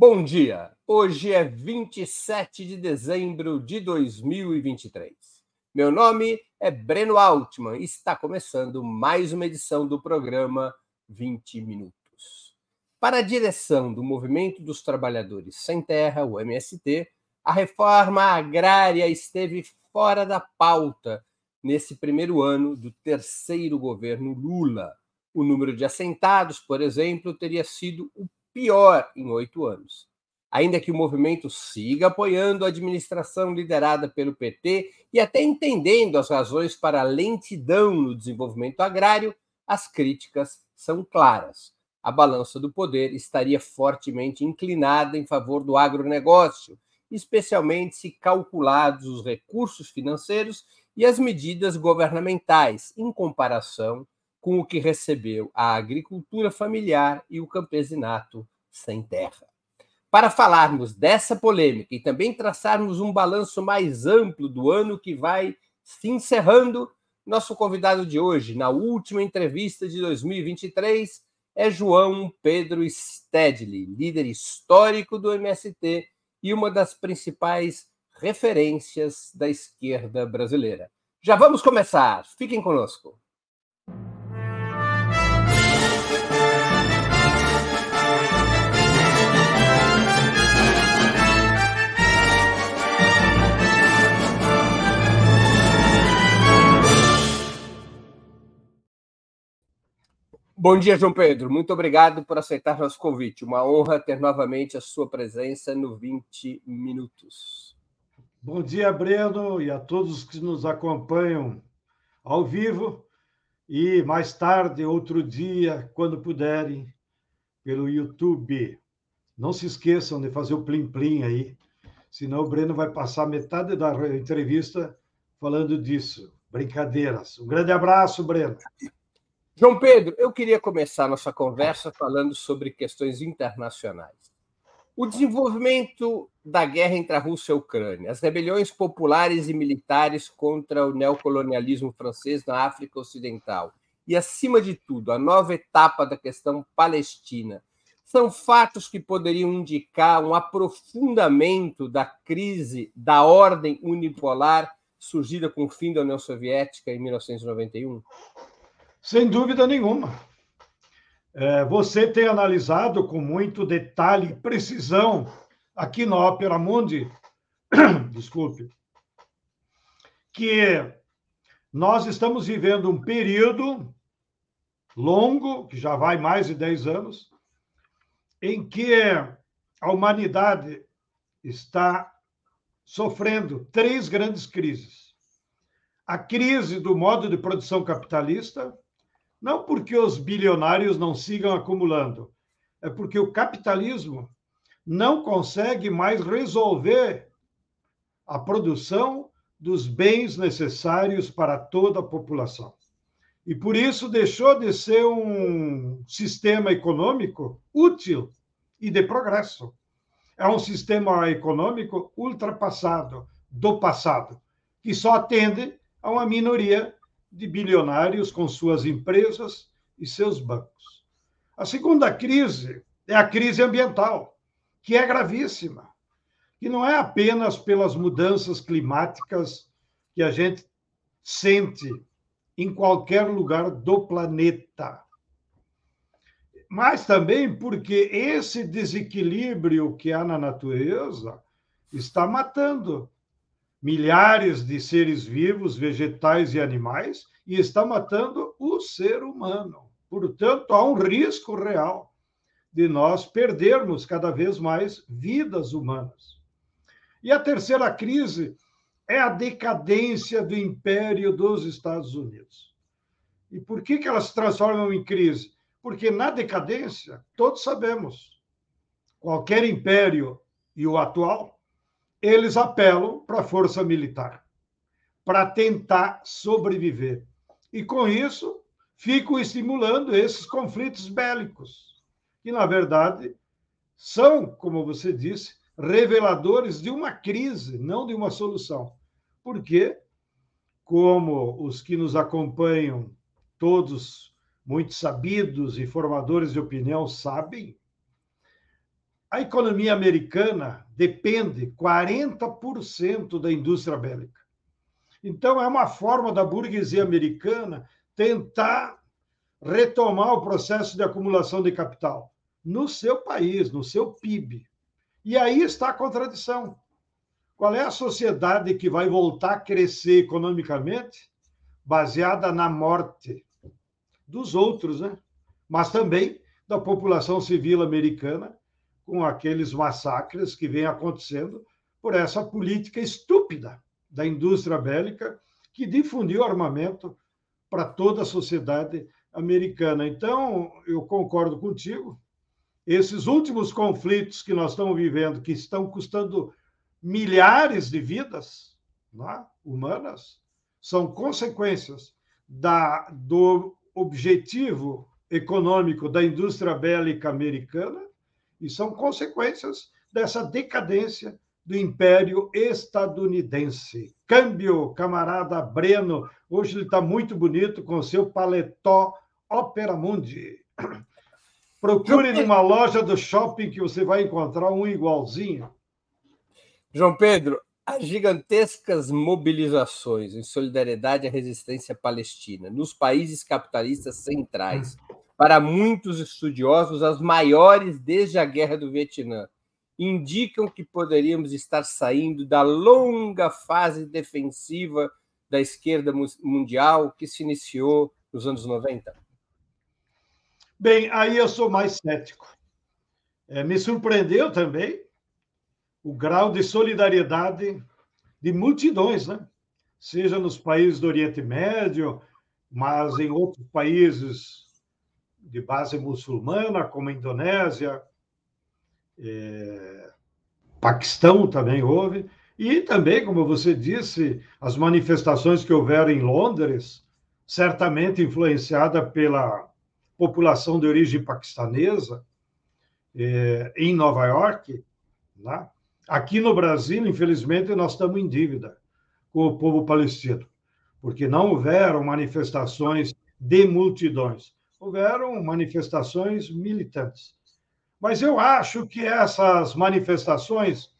Bom dia! Hoje é 27 de dezembro de 2023. Meu nome é Breno Altman e está começando mais uma edição do programa 20 Minutos. Para a direção do Movimento dos Trabalhadores Sem Terra, o MST, a reforma agrária esteve fora da pauta nesse primeiro ano do terceiro governo Lula. O número de assentados, por exemplo, teria sido o pior em oito anos. Ainda que o movimento siga apoiando a administração liderada pelo PT e até entendendo as razões para a lentidão no desenvolvimento agrário, as críticas são claras. A balança do poder estaria fortemente inclinada em favor do agronegócio, especialmente se calculados os recursos financeiros e as medidas governamentais, em comparação com o que recebeu a agricultura familiar e o campesinato sem terra. Para falarmos dessa polêmica e também traçarmos um balanço mais amplo do ano que vai se encerrando, nosso convidado de hoje, na última entrevista de 2023, é João Pedro Stedley, líder histórico do MST e uma das principais referências da esquerda brasileira. Já vamos começar, fiquem conosco. Bom dia, João Pedro. Muito obrigado por aceitar nosso convite. Uma honra ter novamente a sua presença no 20 Minutos. Bom dia, Breno, e a todos que nos acompanham ao vivo e mais tarde, outro dia, quando puderem, pelo YouTube. Não se esqueçam de fazer o plim-plim aí, senão o Breno vai passar metade da entrevista falando disso. Brincadeiras. Um grande abraço, Breno. João Pedro, eu queria começar nossa conversa falando sobre questões internacionais. O desenvolvimento da guerra entre a Rússia e a Ucrânia, as rebeliões populares e militares contra o neocolonialismo francês na África Ocidental e, acima de tudo, a nova etapa da questão palestina, são fatos que poderiam indicar um aprofundamento da crise da ordem unipolar surgida com o fim da União Soviética em 1991? Sem dúvida nenhuma. É, você tem analisado com muito detalhe e precisão aqui na Ópera Mundi, desculpe, que nós estamos vivendo um período longo, que já vai mais de 10 anos, em que a humanidade está sofrendo três grandes crises. A crise do modo de produção capitalista, não porque os bilionários não sigam acumulando, é porque o capitalismo não consegue mais resolver a produção dos bens necessários para toda a população. E por isso deixou de ser um sistema econômico útil e de progresso. É um sistema econômico ultrapassado, do passado, que só atende a uma minoria de bilionários com suas empresas e seus bancos. A segunda crise é a crise ambiental, que é gravíssima, que não é apenas pelas mudanças climáticas que a gente sente em qualquer lugar do planeta, mas também porque esse desequilíbrio que há na natureza está matando milhares de seres vivos, vegetais e animais, e está matando o ser humano. Portanto, há um risco real de nós perdermos cada vez mais vidas humanas. E a terceira crise é a decadência do império dos Estados Unidos. E por que, que elas se transformam em crise? Porque na decadência, todos sabemos, qualquer império, e o atual, eles apelam para a força militar, para tentar sobreviver. E com isso, ficam estimulando esses conflitos bélicos, que, na verdade, são, como você disse, reveladores de uma crise, não de uma solução. Porque, como os que nos acompanham, todos muito sabidos e formadores de opinião, sabem, a economia americana depende 40% da indústria bélica. Então, é uma forma da burguesia americana tentar retomar o processo de acumulação de capital no seu país, no seu PIB. E aí está a contradição. Qual é a sociedade que vai voltar a crescer economicamente baseada na morte dos outros, né? mas também da população civil americana, com aqueles massacres que vêm acontecendo por essa política estúpida da indústria bélica que difundiu armamento para toda a sociedade americana. Então, eu concordo contigo. Esses últimos conflitos que nós estamos vivendo, que estão custando milhares de vidas é? humanas, são consequências da, do objetivo econômico da indústria bélica americana e são consequências dessa decadência do Império Estadunidense. Câmbio, camarada Breno. Hoje ele está muito bonito com seu paletó Opera Mundi. Procure numa loja do shopping que você vai encontrar um igualzinho. João Pedro, as gigantescas mobilizações em solidariedade à resistência palestina nos países capitalistas centrais, para muitos estudiosos, as maiores desde a Guerra do Vietnã, indicam que poderíamos estar saindo da longa fase defensiva da esquerda mundial que se iniciou nos anos 90? Bem, aí eu sou mais cético. É, me surpreendeu também o grau de solidariedade de multidões, né? seja nos países do Oriente Médio, mas em outros países de base muçulmana, como a Indonésia, é, Paquistão também houve, e também, como você disse, as manifestações que houveram em Londres, certamente influenciada pela população de origem paquistanesa, é, em Nova York, né? Aqui no Brasil, infelizmente, nós estamos em dívida com o povo palestino, porque não houveram manifestações de multidões, houveram manifestações militantes. Mas eu acho que essas manifestações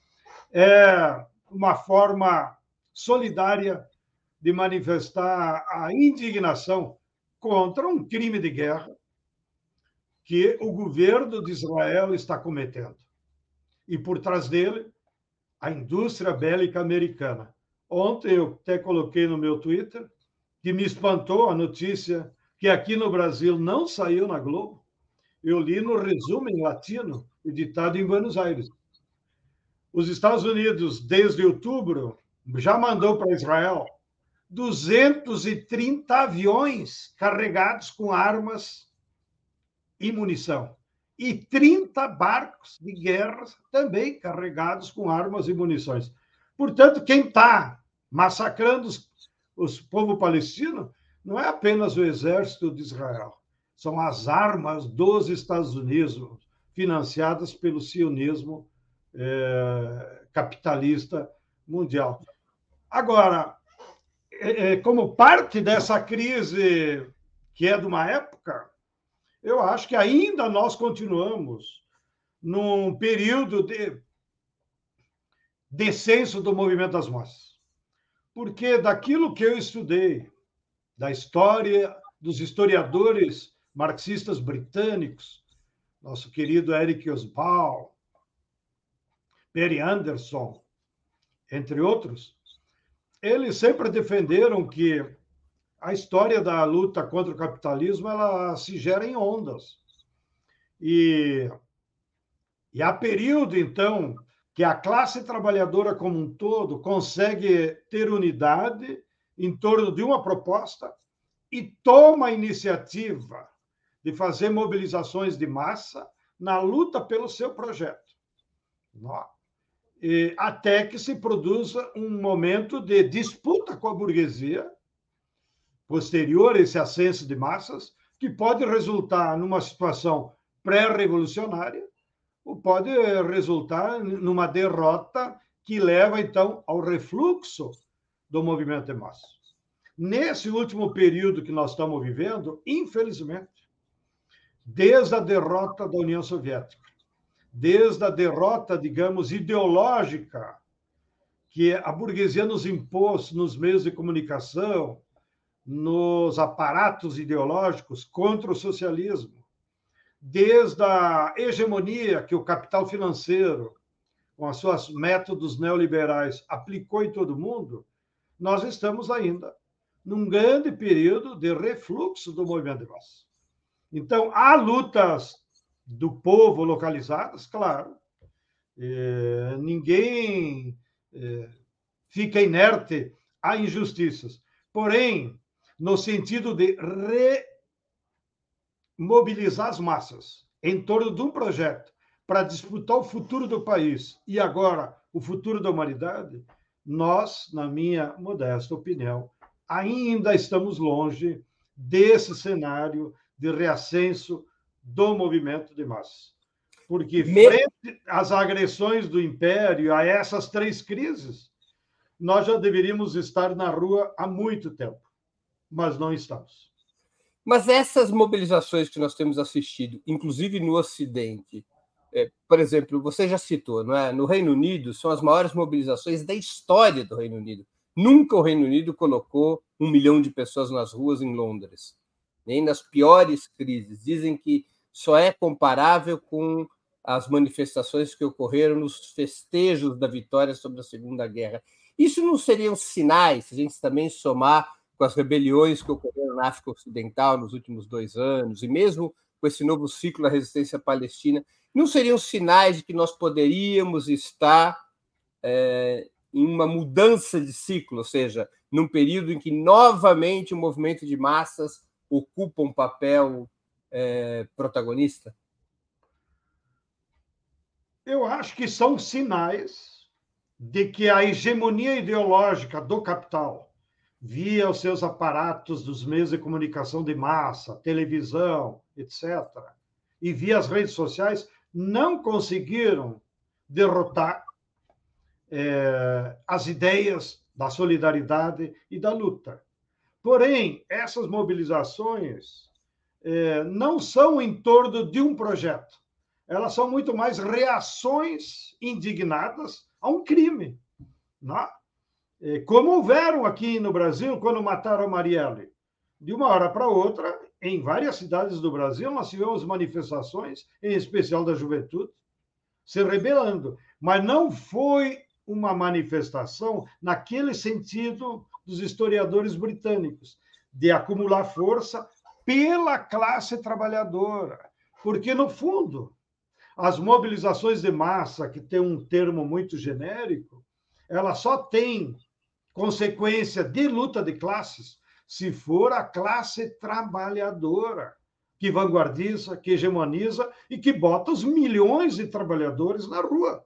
é uma forma solidária de manifestar a indignação contra um crime de guerra que o governo de Israel está cometendo. E por trás dele a indústria bélica americana. Ontem eu até coloquei no meu Twitter que me espantou a notícia que aqui no Brasil não saiu na Globo. Eu li no resumo em latino, editado em Buenos Aires. Os Estados Unidos, desde outubro, já mandou para Israel 230 aviões carregados com armas e munição e 30 barcos de guerra também carregados com armas e munições. Portanto, quem está massacrando os, os povo palestino não é apenas o exército de Israel, são as armas dos Estados Unidos financiadas pelo sionismo é, capitalista mundial. Agora, é, como parte dessa crise que é de uma época, eu acho que ainda nós continuamos num período de descenso do movimento das massas. Porque daquilo que eu estudei, da história dos historiadores marxistas britânicos, nosso querido Eric Oswald, Perry Anderson, entre outros, eles sempre defenderam que a história da luta contra o capitalismo ela se gera em ondas. E, e há período, então, que a classe trabalhadora como um todo consegue ter unidade em torno de uma proposta e toma a iniciativa de fazer mobilizações de massa na luta pelo seu projeto. E, até que se produza um momento de disputa com a burguesia posterior a esse ascenso de massas, que pode resultar numa situação pré-revolucionária ou pode resultar numa derrota que leva, então, ao refluxo do movimento de massas. Nesse último período que nós estamos vivendo, infelizmente, desde a derrota da União Soviética, desde a derrota, digamos, ideológica que a burguesia nos impôs nos meios de comunicação, nos aparatos ideológicos contra o socialismo, desde a hegemonia que o capital financeiro, com os seus métodos neoliberais, aplicou em todo mundo, nós estamos ainda num grande período de refluxo do movimento de massa. Então, há lutas do povo localizadas, claro. É, ninguém é, fica inerte a injustiças. Porém, no sentido de remobilizar as massas em torno de um projeto para disputar o futuro do país e agora o futuro da humanidade, nós, na minha modesta opinião, ainda estamos longe desse cenário de reascenso do movimento de massas. Porque, frente às agressões do império, a essas três crises, nós já deveríamos estar na rua há muito tempo, mas não estamos. Mas essas mobilizações que nós temos assistido, inclusive no Ocidente, por exemplo, você já citou, não é? No Reino Unido são as maiores mobilizações da história do Reino Unido. Nunca o Reino Unido colocou um milhão de pessoas nas ruas em Londres, nem nas piores crises. Dizem que só é comparável com as manifestações que ocorreram nos festejos da vitória sobre a Segunda Guerra. Isso não seriam sinais, se a gente também somar com as rebeliões que ocorreram na África Ocidental nos últimos dois anos, e mesmo com esse novo ciclo da resistência palestina, não seriam sinais de que nós poderíamos estar é, em uma mudança de ciclo, ou seja, num período em que novamente o movimento de massas ocupa um papel é, protagonista? Eu acho que são sinais de que a hegemonia ideológica do capital, via os seus aparatos dos meios de comunicação de massa, televisão, etc., e via as redes sociais, não conseguiram derrotar é, as ideias da solidariedade e da luta. Porém, essas mobilizações é, não são em torno de um projeto. Elas são muito mais reações indignadas a um crime. Né? É, como houveram aqui no Brasil quando mataram Marielle. De uma hora para outra, em várias cidades do Brasil, nós tivemos manifestações, em especial da juventude, se rebelando. Mas não foi uma manifestação naquele sentido dos historiadores britânicos, de acumular força pela classe trabalhadora. Porque, no fundo, as mobilizações de massa, que tem um termo muito genérico, ela só tem consequência de luta de classes se for a classe trabalhadora que vanguardiza, que hegemoniza e que bota os milhões de trabalhadores na rua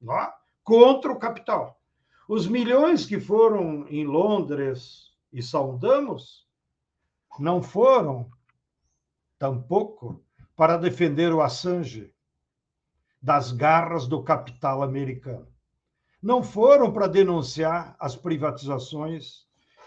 não? É? contra o capital. Os milhões que foram em Londres e saudamos não foram, tampouco, para defender o Assange das garras do capital americano. Não foram para denunciar as privatizações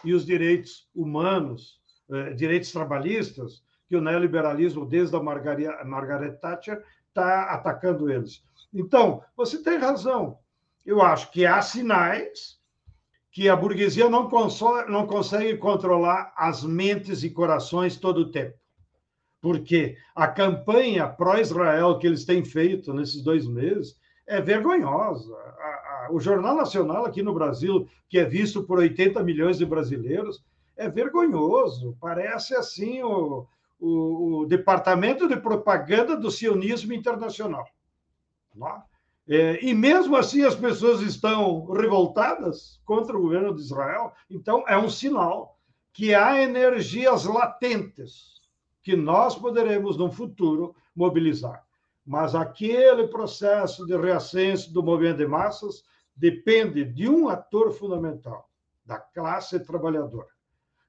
e os direitos humanos, eh, direitos trabalhistas, que o neoliberalismo, desde a Margaret Thatcher, está atacando eles. Então, você tem razão. Eu acho que há sinais que a burguesia não, não consegue controlar as mentes e corações todo o tempo. Porque a campanha pró-Israel que eles têm feito nesses dois meses é vergonhosa. O Jornal Nacional aqui no Brasil, que é visto por 80 milhões de brasileiros, é vergonhoso. Parece assim o, o, o departamento de propaganda do sionismo internacional. É? É, e mesmo assim as pessoas estão revoltadas contra o governo de Israel, então é um sinal que há energias latentes que nós poderemos, no futuro, mobilizar. Mas aquele processo de reascenso do movimento de massas depende de um ator fundamental, da classe trabalhadora.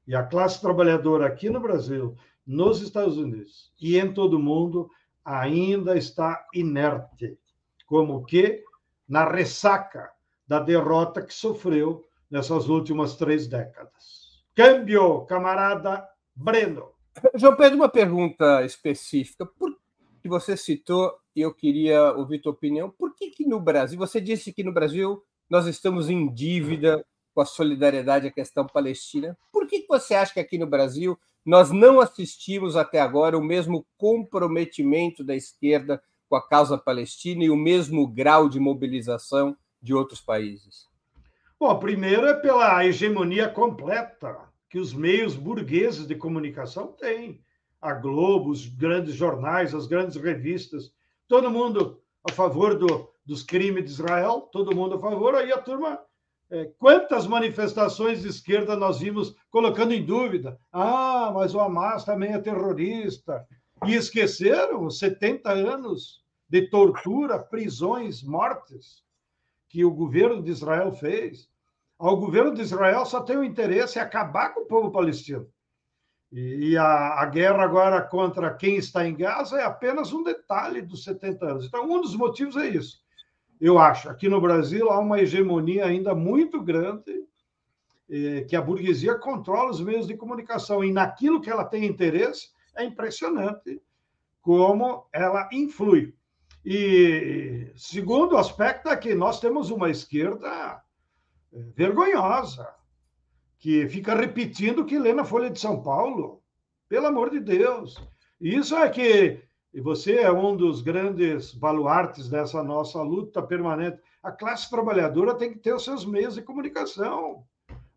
E a classe trabalhadora aqui no Brasil, nos Estados Unidos e em todo o mundo ainda está inerte como que na ressaca da derrota que sofreu nessas últimas três décadas. Câmbio, camarada Breno. João Pedro, uma pergunta específica. Por que você citou eu queria ouvir tua opinião. Por que, que no Brasil, você disse que no Brasil nós estamos em dívida com a solidariedade à questão palestina. Por que, que você acha que aqui no Brasil nós não assistimos até agora o mesmo comprometimento da esquerda com a causa palestina e o mesmo grau de mobilização de outros países? Bom, primeiro é pela hegemonia completa que os meios burgueses de comunicação têm. A Globo, os grandes jornais, as grandes revistas, todo mundo a favor do, dos crimes de Israel, todo mundo a favor, aí a turma. É, quantas manifestações de esquerda nós vimos colocando em dúvida? Ah, mas o Hamas também é terrorista. E esqueceram os 70 anos de tortura, prisões, mortes que o governo de Israel fez. O governo de Israel só tem o interesse em acabar com o povo palestino. E, a, a, guerra agora contra quem está em Gaza é apenas um detalhe dos 70 anos. Então, um dos motivos é isso. Eu acho. Aqui no Brasil há uma hegemonia ainda muito grande eh, que a burguesia controla os meios de comunicação. E naquilo que ela tem interesse, é impressionante como ela influi. E segundo aspecto é que nós temos uma esquerda eh, vergonhosa, que fica repetindo o que lê na Folha de São Paulo. Pelo amor de Deus. Isso é que você é um dos grandes baluartes dessa nossa luta permanente. A classe trabalhadora tem que ter os seus meios de comunicação.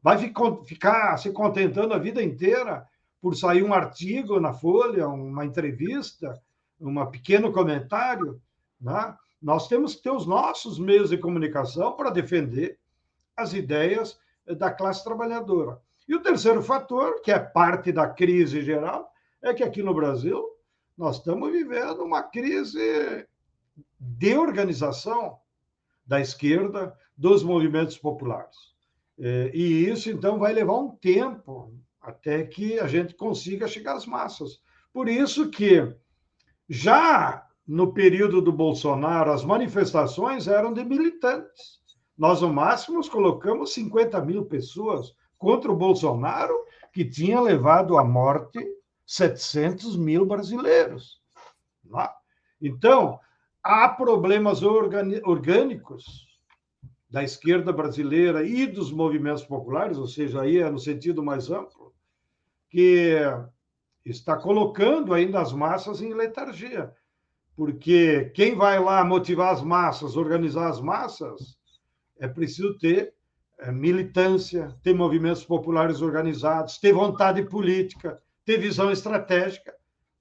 Vai ficar se contentando a vida inteira por sair um artigo na Folha, uma entrevista, um pequeno comentário. Né? Nós temos que ter os nossos meios de comunicação para defender as ideias da classe trabalhadora. E o terceiro fator, que é parte da crise geral, é que aqui no Brasil nós estamos vivendo uma crise de organização da esquerda, dos movimentos populares. É, e isso, então, vai levar um tempo até que a gente consiga chegar às massas. Por isso que, já no período do Bolsonaro, as manifestações eram de militantes. Nós, no máximo, colocamos 50 mil pessoas contra o Bolsonaro, que tinha levado à morte 700 mil brasileiros. Né? Então, há problemas orgânicos da esquerda brasileira e dos movimentos populares, ou seja, aí é no sentido mais amplo, que está colocando ainda as massas em letargia. Porque quem vai lá motivar as massas, organizar as massas, é preciso ter é, militância, ter movimentos populares organizados, ter vontade política, ter visão estratégica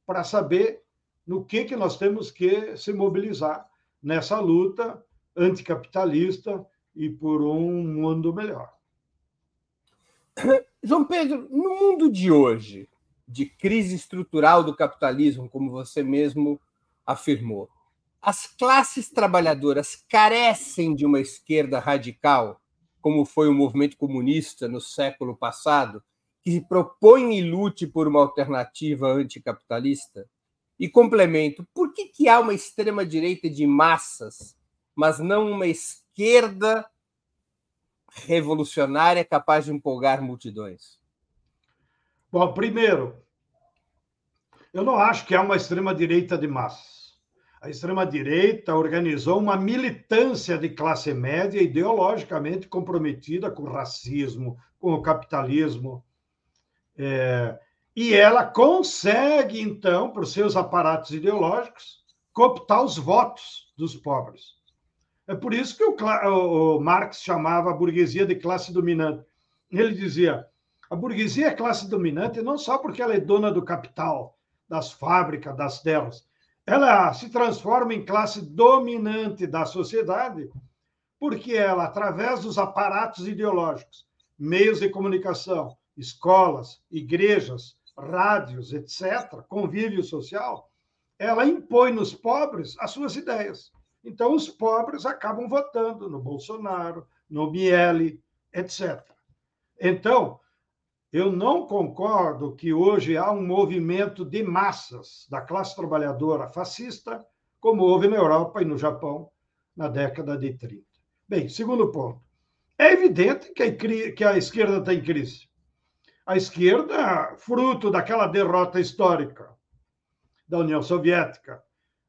para saber no que, que nós temos que se mobilizar nessa luta anticapitalista e por um mundo melhor. João Pedro, no mundo de hoje, de crise estrutural do capitalismo, como você mesmo afirmou, as classes trabalhadoras carecem de uma esquerda radical, como foi o movimento comunista no século passado, que propõe e lute por uma alternativa anticapitalista? E complemento, por que, que há uma extrema-direita de massas, mas não uma esquerda revolucionária capaz de empolgar multidões? Bom, primeiro, eu não acho que há uma extrema-direita de massas. A extrema-direita organizou uma militância de classe média ideologicamente comprometida com o racismo, com o capitalismo, é, e ela consegue, então, por seus aparatos ideológicos, cooptar os votos dos pobres. É por isso que o, o, Marx chamava a burguesia de classe dominante. Ele dizia: a burguesia é classe dominante não só porque ela é dona do capital, das fábricas, das terras. Ela se transforma em classe dominante da sociedade porque ela, através dos aparatos ideológicos, meios de comunicação, escolas, igrejas, rádios, etc., convívio social, ela impõe nos pobres as suas ideias. Então, os pobres acabam votando no Bolsonaro, no Miele, etc. Então, eu não concordo que hoje há um movimento de massas da classe trabalhadora fascista, como houve na Europa e no Japão na década de 30. Bem, segundo ponto. É evidente que a, que a esquerda está em crise a esquerda, fruto daquela derrota histórica da União Soviética,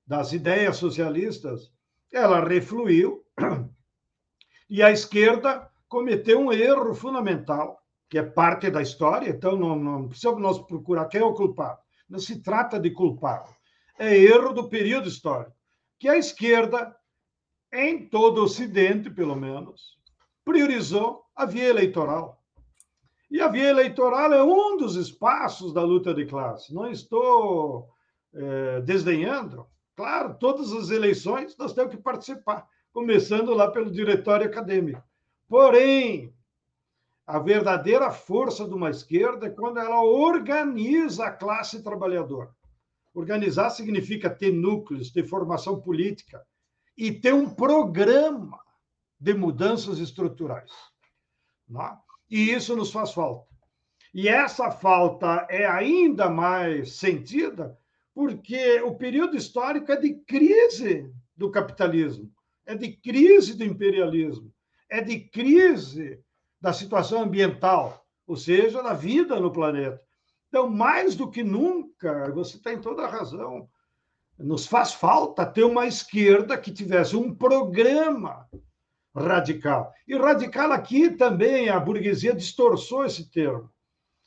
das ideias socialistas, ela refluiu e a esquerda cometeu um erro fundamental, que é parte da história, então não, não precisamos nós procurar quem é o culpado. Não se trata de culpado. É erro do período histórico, que a esquerda, em todo o Ocidente, pelo menos, priorizou a via eleitoral. E a via eleitoral é um dos espaços da luta de classe. Não estou é, desdenhando. Claro, todas as eleições nós temos que participar, começando lá pelo diretório acadêmico. Porém, a verdadeira força de uma esquerda é quando ela organiza a classe trabalhadora. Organizar significa ter núcleos, ter formação política e ter um programa de mudanças estruturais. Não? É? e isso nos faz falta. E essa falta é ainda mais sentida porque o período histórico é de crise do capitalismo, é de crise do imperialismo, é de crise da situação ambiental, ou seja, da vida no planeta. Então, mais do que nunca, você tem toda a razão, nos faz falta ter uma esquerda que tivesse um programa radical. E radical aqui também, a burguesia distorçou esse termo.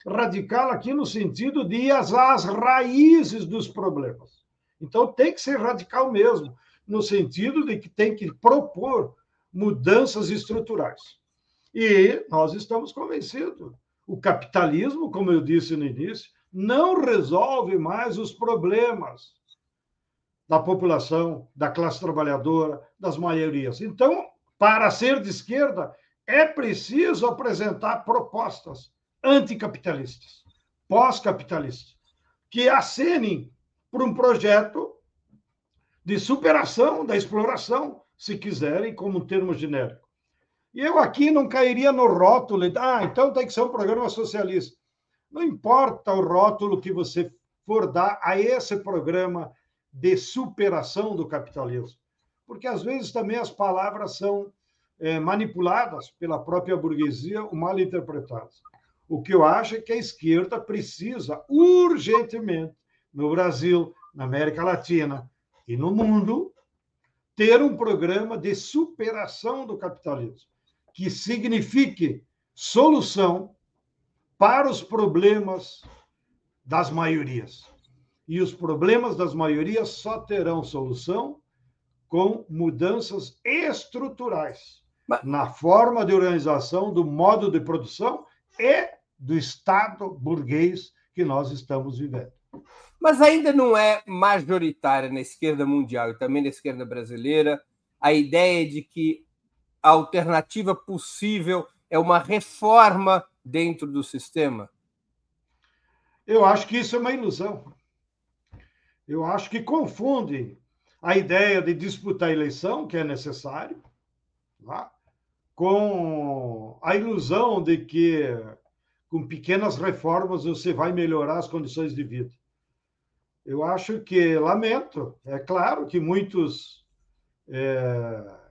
Radical aqui no sentido de ir às, raízes dos problemas. Então tem que ser radical mesmo, no sentido de que tem que propor mudanças estruturais. E nós estamos convencidos. O capitalismo, como eu disse no início, não resolve mais os problemas da população, da classe trabalhadora, das maiorias. Então, para ser de esquerda, é preciso apresentar propostas anticapitalistas, pós-capitalistas, que acenem para um projeto de superação da exploração, se quiserem, como um termo genérico. Eu aqui não cairia no rótulo, ah, então tem que ser um programa socialista. Não importa o rótulo que você for dar a esse programa de superação do capitalismo porque às vezes também as palavras são é, manipuladas pela própria burguesia ou mal interpretadas. O que eu acho é que a esquerda precisa urgentemente, no Brasil, na América Latina e no mundo, ter um programa de superação do capitalismo, que signifique solução para os problemas das maiorias. E os problemas das maiorias só terão solução com mudanças estruturais na forma de organização, do modo de produção e do Estado burguês que nós estamos vivendo. Mas ainda não é majoritária na esquerda mundial e também na esquerda brasileira a ideia de que a alternativa possível é uma reforma dentro do sistema? Eu acho que isso é uma ilusão. Eu acho que confundem a ideia de disputar a eleição, que é necessário, com a ilusão de que com pequenas reformas você vai melhorar as condições de vida. Eu acho que, lamento, é claro que muitos é,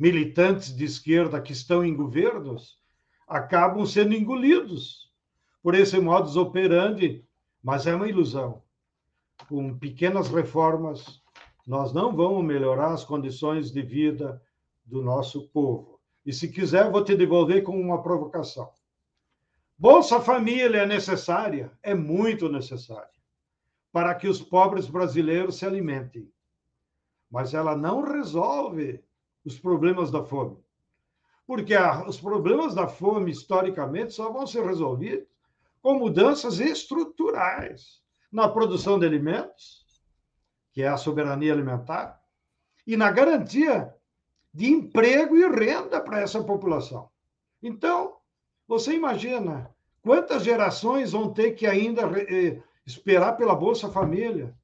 militantes de esquerda que estão em governos acabam sendo engolidos por esse modus operandi, mas é uma ilusão. Com pequenas reformas, nós não vamos melhorar as condições de vida do nosso povo. E se quiser, vou te devolver com uma provocação. Bolsa Família é necessária? É muito necessária para que os pobres brasileiros se alimentem. Mas ela não resolve os problemas da fome. Porque a, os problemas da fome, historicamente, só vão ser resolvidos com mudanças estruturais na produção de alimentos, que é a soberania alimentar, e na garantia de emprego e renda para essa população. Então, você imagina quantas gerações vão ter que ainda eh, esperar pela Bolsa Família?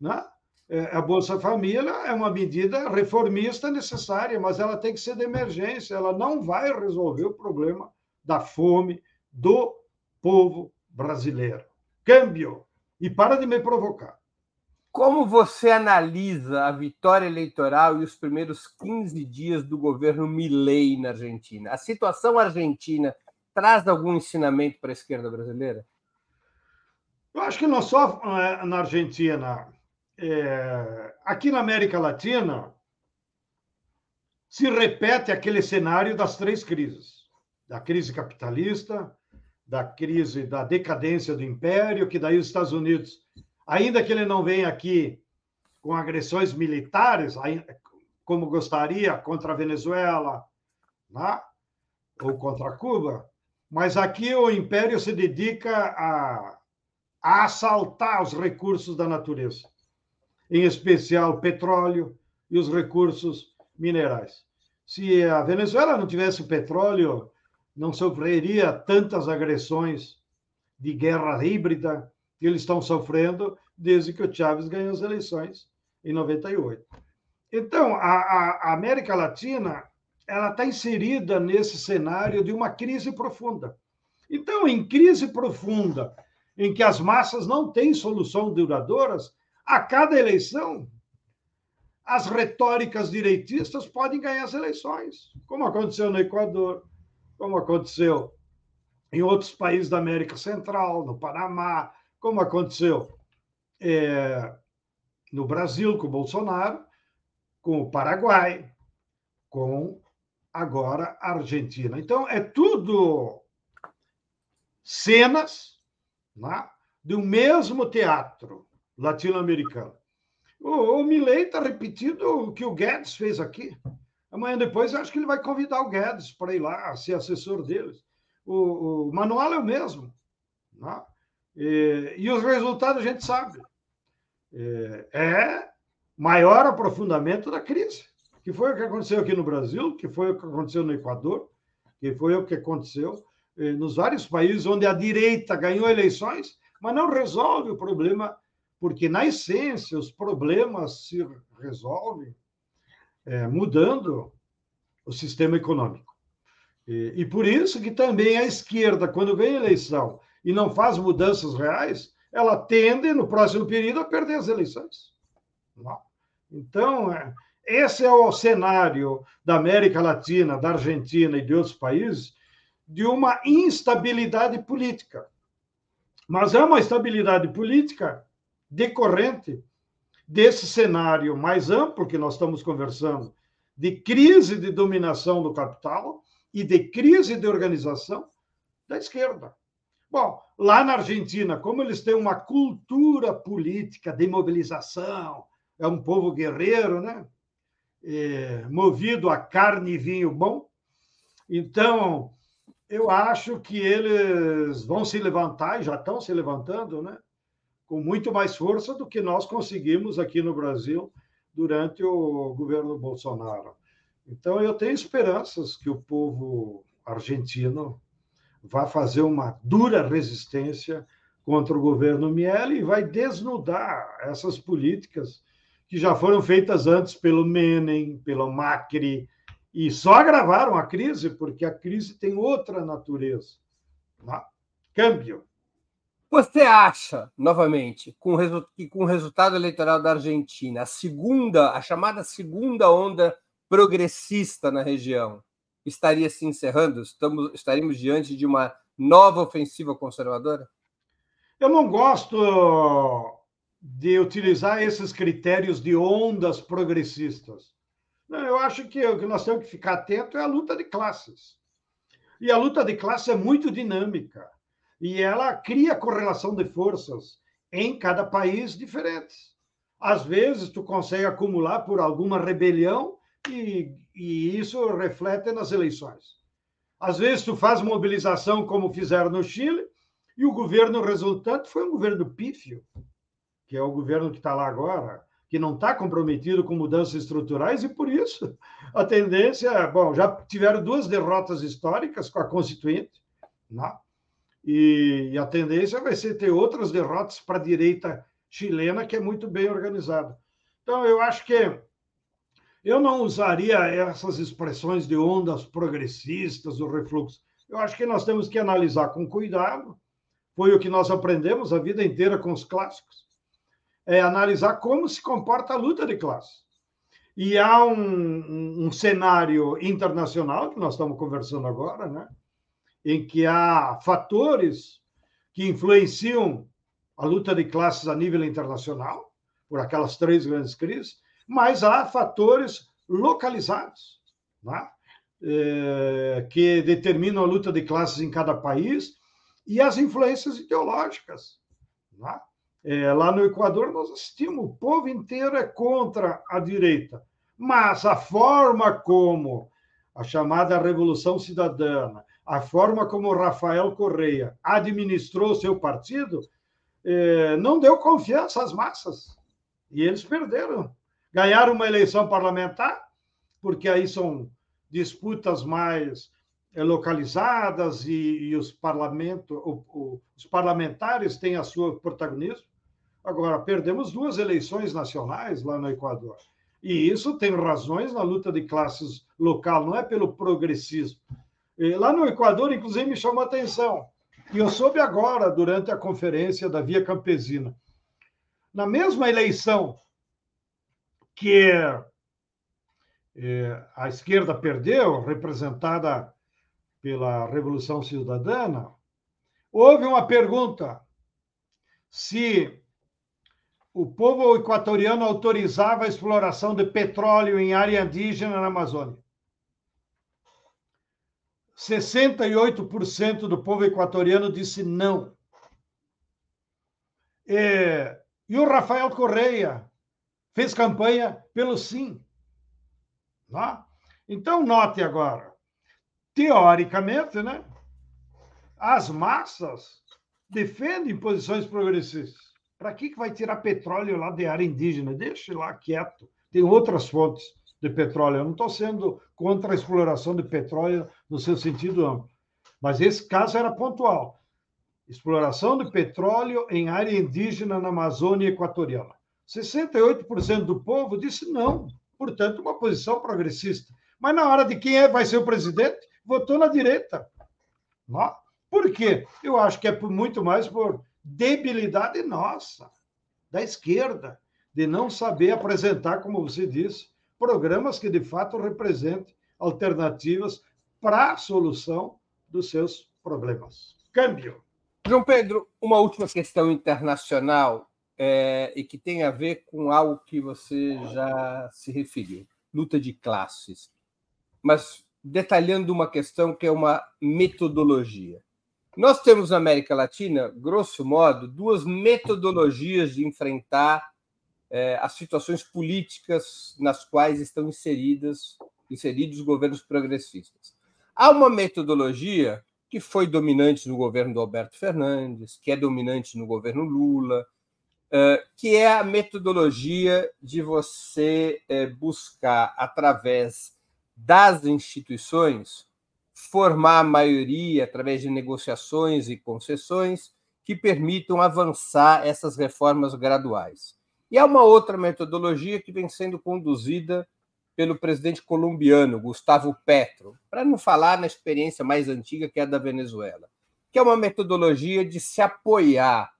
Né? É, a Bolsa Família é uma medida reformista necessária, mas ela tem que ser de emergência, ela não vai resolver o problema da fome do povo brasileiro. Câmbio! E para de me provocar. Como você analisa a vitória eleitoral e os primeiros 15 dias do governo Milei na Argentina? A situação argentina traz algum ensinamento para a esquerda brasileira? Eu acho que não só é, na Argentina. É, aqui na América Latina se repete aquele cenário das três crises: da crise capitalista, da crise da decadência do império, que daí os Estados Unidos, ainda que ele não venha aqui com agressões militares, como gostaria contra a Venezuela, né? ou contra Cuba, mas aqui o império se dedica a, a assaltar os recursos da natureza, em especial petróleo e os recursos minerais. Se a Venezuela não tivesse petróleo, não sofreria tantas agressões de guerra híbrida que eles estão sofrendo desde que o Chávez ganhou as eleições em 98. Então, a, a América Latina ela está inserida nesse cenário de uma crise profunda. Então, em crise profunda, em que as massas não têm solução duradouras, a cada eleição, as retóricas direitistas podem ganhar as eleições, como aconteceu no Equador, como aconteceu em outros países da América Central, no Panamá, como aconteceu é, no Brasil com o Bolsonaro, com o Paraguai, com agora a Argentina. Então, é tudo cenas né, do mesmo teatro latino-americano. O, o Milley está repetindo o que o Guedes fez aqui. Amanhã depois, eu acho que ele vai convidar o Guedes para ir lá ser assessor deles. O, o manual é o mesmo. Né? E, e, os resultados a gente sabe. É, é maior aprofundamento da crise que foi o que aconteceu aqui no Brasil, que foi o que aconteceu no Equador, que foi o que aconteceu eh, nos vários países onde a direita ganhou eleições, mas não resolve o problema, porque, na essência, os problemas se resolvem eh, mudando o sistema econômico. E, e por isso que também a esquerda, quando vem eleição e não faz mudanças reais, ela tende, no próximo período, a perder as eleições. Não? Então, é, esse é o cenário da América Latina, da Argentina e de outros países de uma instabilidade política. Mas é uma instabilidade política decorrente desse cenário mais amplo que nós estamos conversando, de crise de dominação do capital e de crise de organização da esquerda. Bom, lá na Argentina, como eles têm uma cultura política de mobilização, é um povo guerreiro, né? é, movido a carne e vinho bom. Então, eu acho que eles vão se levantar, e já estão se levantando, né? Com muito mais força do que nós conseguimos aqui no Brasil durante o governo Bolsonaro. Então, eu tenho esperanças que o povo argentino vá fazer uma dura resistência contra o governo Miele e vai desnudar essas políticas que já foram feitas antes pelo Menem, pelo Macri, e só agravaram a crise, porque a crise tem outra natureza. Né? Câmbio. Você acha, novamente, com que com o resultado eleitoral da Argentina, a segunda, a chamada segunda onda progressista na região, estaria se encerrando? Estamos, estaríamos diante de uma nova ofensiva conservadora? Eu não gosto de utilizar esses critérios de ondas progressistas. Eu acho que o que nós temos que ficar atento é a luta de classes. E a luta de classes é muito dinâmica. E ela cria correlação de forças em cada país diferentes. Às vezes, tu consegue acumular por alguma rebelião e, e isso reflete nas eleições. Às vezes, tu faz mobilização, como fizeram no Chile, e o governo resultante foi um governo pífio que é o governo que está lá agora, que não está comprometido com mudanças estruturais, e por isso a tendência. Bom, já tiveram duas derrotas históricas com a Constituinte, né? E, a tendência vai ser ter outras derrotas para a direita chilena, que é muito bem organizada. Então, eu acho que eu não usaria essas expressões de ondas progressistas, o refluxo. Eu acho que nós temos que analisar com cuidado. Foi o que nós aprendemos a vida inteira com os clássicos é, analisar como se comporta a luta de classe. E há um, um, um, cenário internacional, que nós estamos conversando agora, né? Em que há fatores que influenciam a luta de classes a nível internacional. por aquelas três grandes crises, mas há fatores localizados né? é, que determinam a luta de classes em cada país e as influências ideológicas. Né? É, lá no Equador, nós assistimos, o povo inteiro é contra a direita, mas a forma como a chamada Revolução Cidadã, a forma como Rafael Correia administrou seu partido, é, não deu confiança às massas. E eles perderam. Ganharam uma eleição parlamentar, porque aí são disputas mais é, localizadas e, e os, parlamento, o, o, os parlamentares têm a sua protagonismo. Agora, perdemos duas eleições nacionais lá no Equador. E isso tem razões na luta de classes local, não é pelo progressismo. Lá no Equador, inclusive, me chamou a atenção. E eu soube agora, durante a conferência da Via Campesina. Na mesma eleição que é, a esquerda perdeu, representada pela Revolução Cidadana, houve uma pergunta se o povo equatoriano autorizava a exploração de petróleo em área indígena na Amazônia. 68% do povo equatoriano disse não. E, e o Rafael Correia fez campanha pelo sim. Tá? Então, note agora, teoricamente, né, as massas defendem posições progressistas. Para que, que vai tirar petróleo lá de área indígena? Deixe lá quieto. Tem outras fontes de petróleo. Eu não estou sendo contra a exploração de petróleo no seu sentido amplo. Mas esse caso era pontual. Exploração de petróleo em área indígena na Amazônia Equatoriana. 68% do povo disse não portanto, uma posição progressista. Mas na hora de quem é, vai ser o presidente, votou na direita. Não? Por quê? Eu acho que é por, muito mais por debilidade nossa, da esquerda, de não saber apresentar, como você disse, programas que de fato representem alternativas para a solução dos seus problemas. Câmbio. João Pedro, uma última questão internacional é, e que tem a ver com algo que você já se referiu, luta de classes. Mas detalhando uma questão que é uma metodologia. Nós temos na América Latina, grosso modo, duas metodologias de enfrentar é, as situações políticas nas quais estão inseridas, inseridos os governos progressistas. Há uma metodologia que foi dominante no governo do Alberto Fernandes, que é dominante no governo Lula, que é a metodologia de você é, buscar, através das instituições, formar a maioria através de negociações e concessões que permitam avançar essas reformas graduais. E há uma outra metodologia que vem sendo conduzida pelo presidente colombiano, Gustavo Petro, para não falar na experiência mais antiga, que é a da Venezuela, que é uma metodologia de se apoiar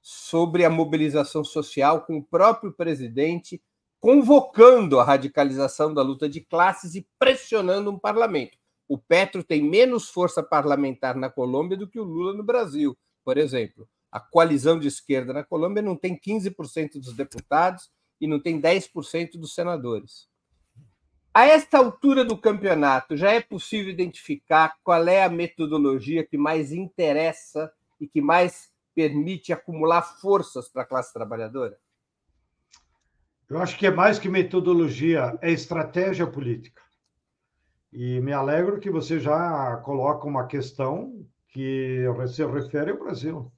sobre a mobilização social com o próprio presidente convocando a radicalização da luta de classes e pressionando um parlamento. O Petro tem menos força parlamentar na Colômbia do que o Lula no Brasil, por exemplo. A coalizão de esquerda na Colômbia não tem 15% dos deputados e não tem 10% dos senadores. A esta altura do campeonato, já é possível identificar qual é a metodologia que mais interessa e que mais permite acumular forças para a classe trabalhadora? Eu acho que é mais que metodologia, é estratégia política. E me alegro que você já coloca uma questão que se refere ao Brasil.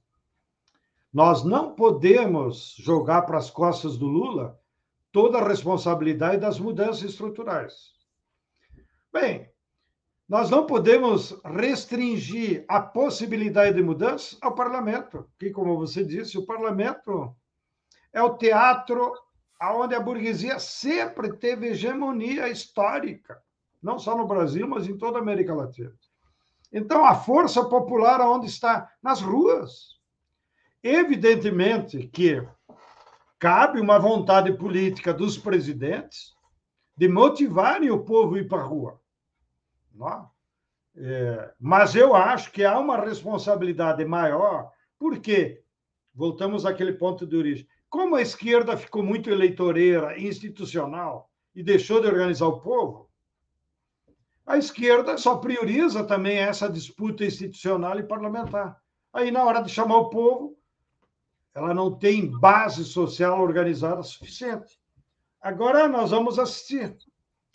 Nós não podemos jogar para as costas do Lula toda a responsabilidade das mudanças estruturais. Bem, nós não podemos restringir a possibilidade de mudança ao parlamento, que, como você disse, o parlamento é o teatro onde a burguesia sempre teve hegemonia histórica, não só no Brasil, mas em toda a América Latina. Então, a força popular onde está? Nas ruas. Evidentemente que cabe uma vontade política dos presidentes de motivarem o povo a ir para a rua. Não? É, mas eu acho que há uma responsabilidade maior, porque, voltamos àquele ponto de origem, como a esquerda ficou muito eleitoreira, institucional, e deixou de organizar o povo, a esquerda só prioriza também essa disputa institucional e parlamentar. Aí, na hora de chamar o povo, ela não tem base social organizada suficiente. Agora nós vamos assistir.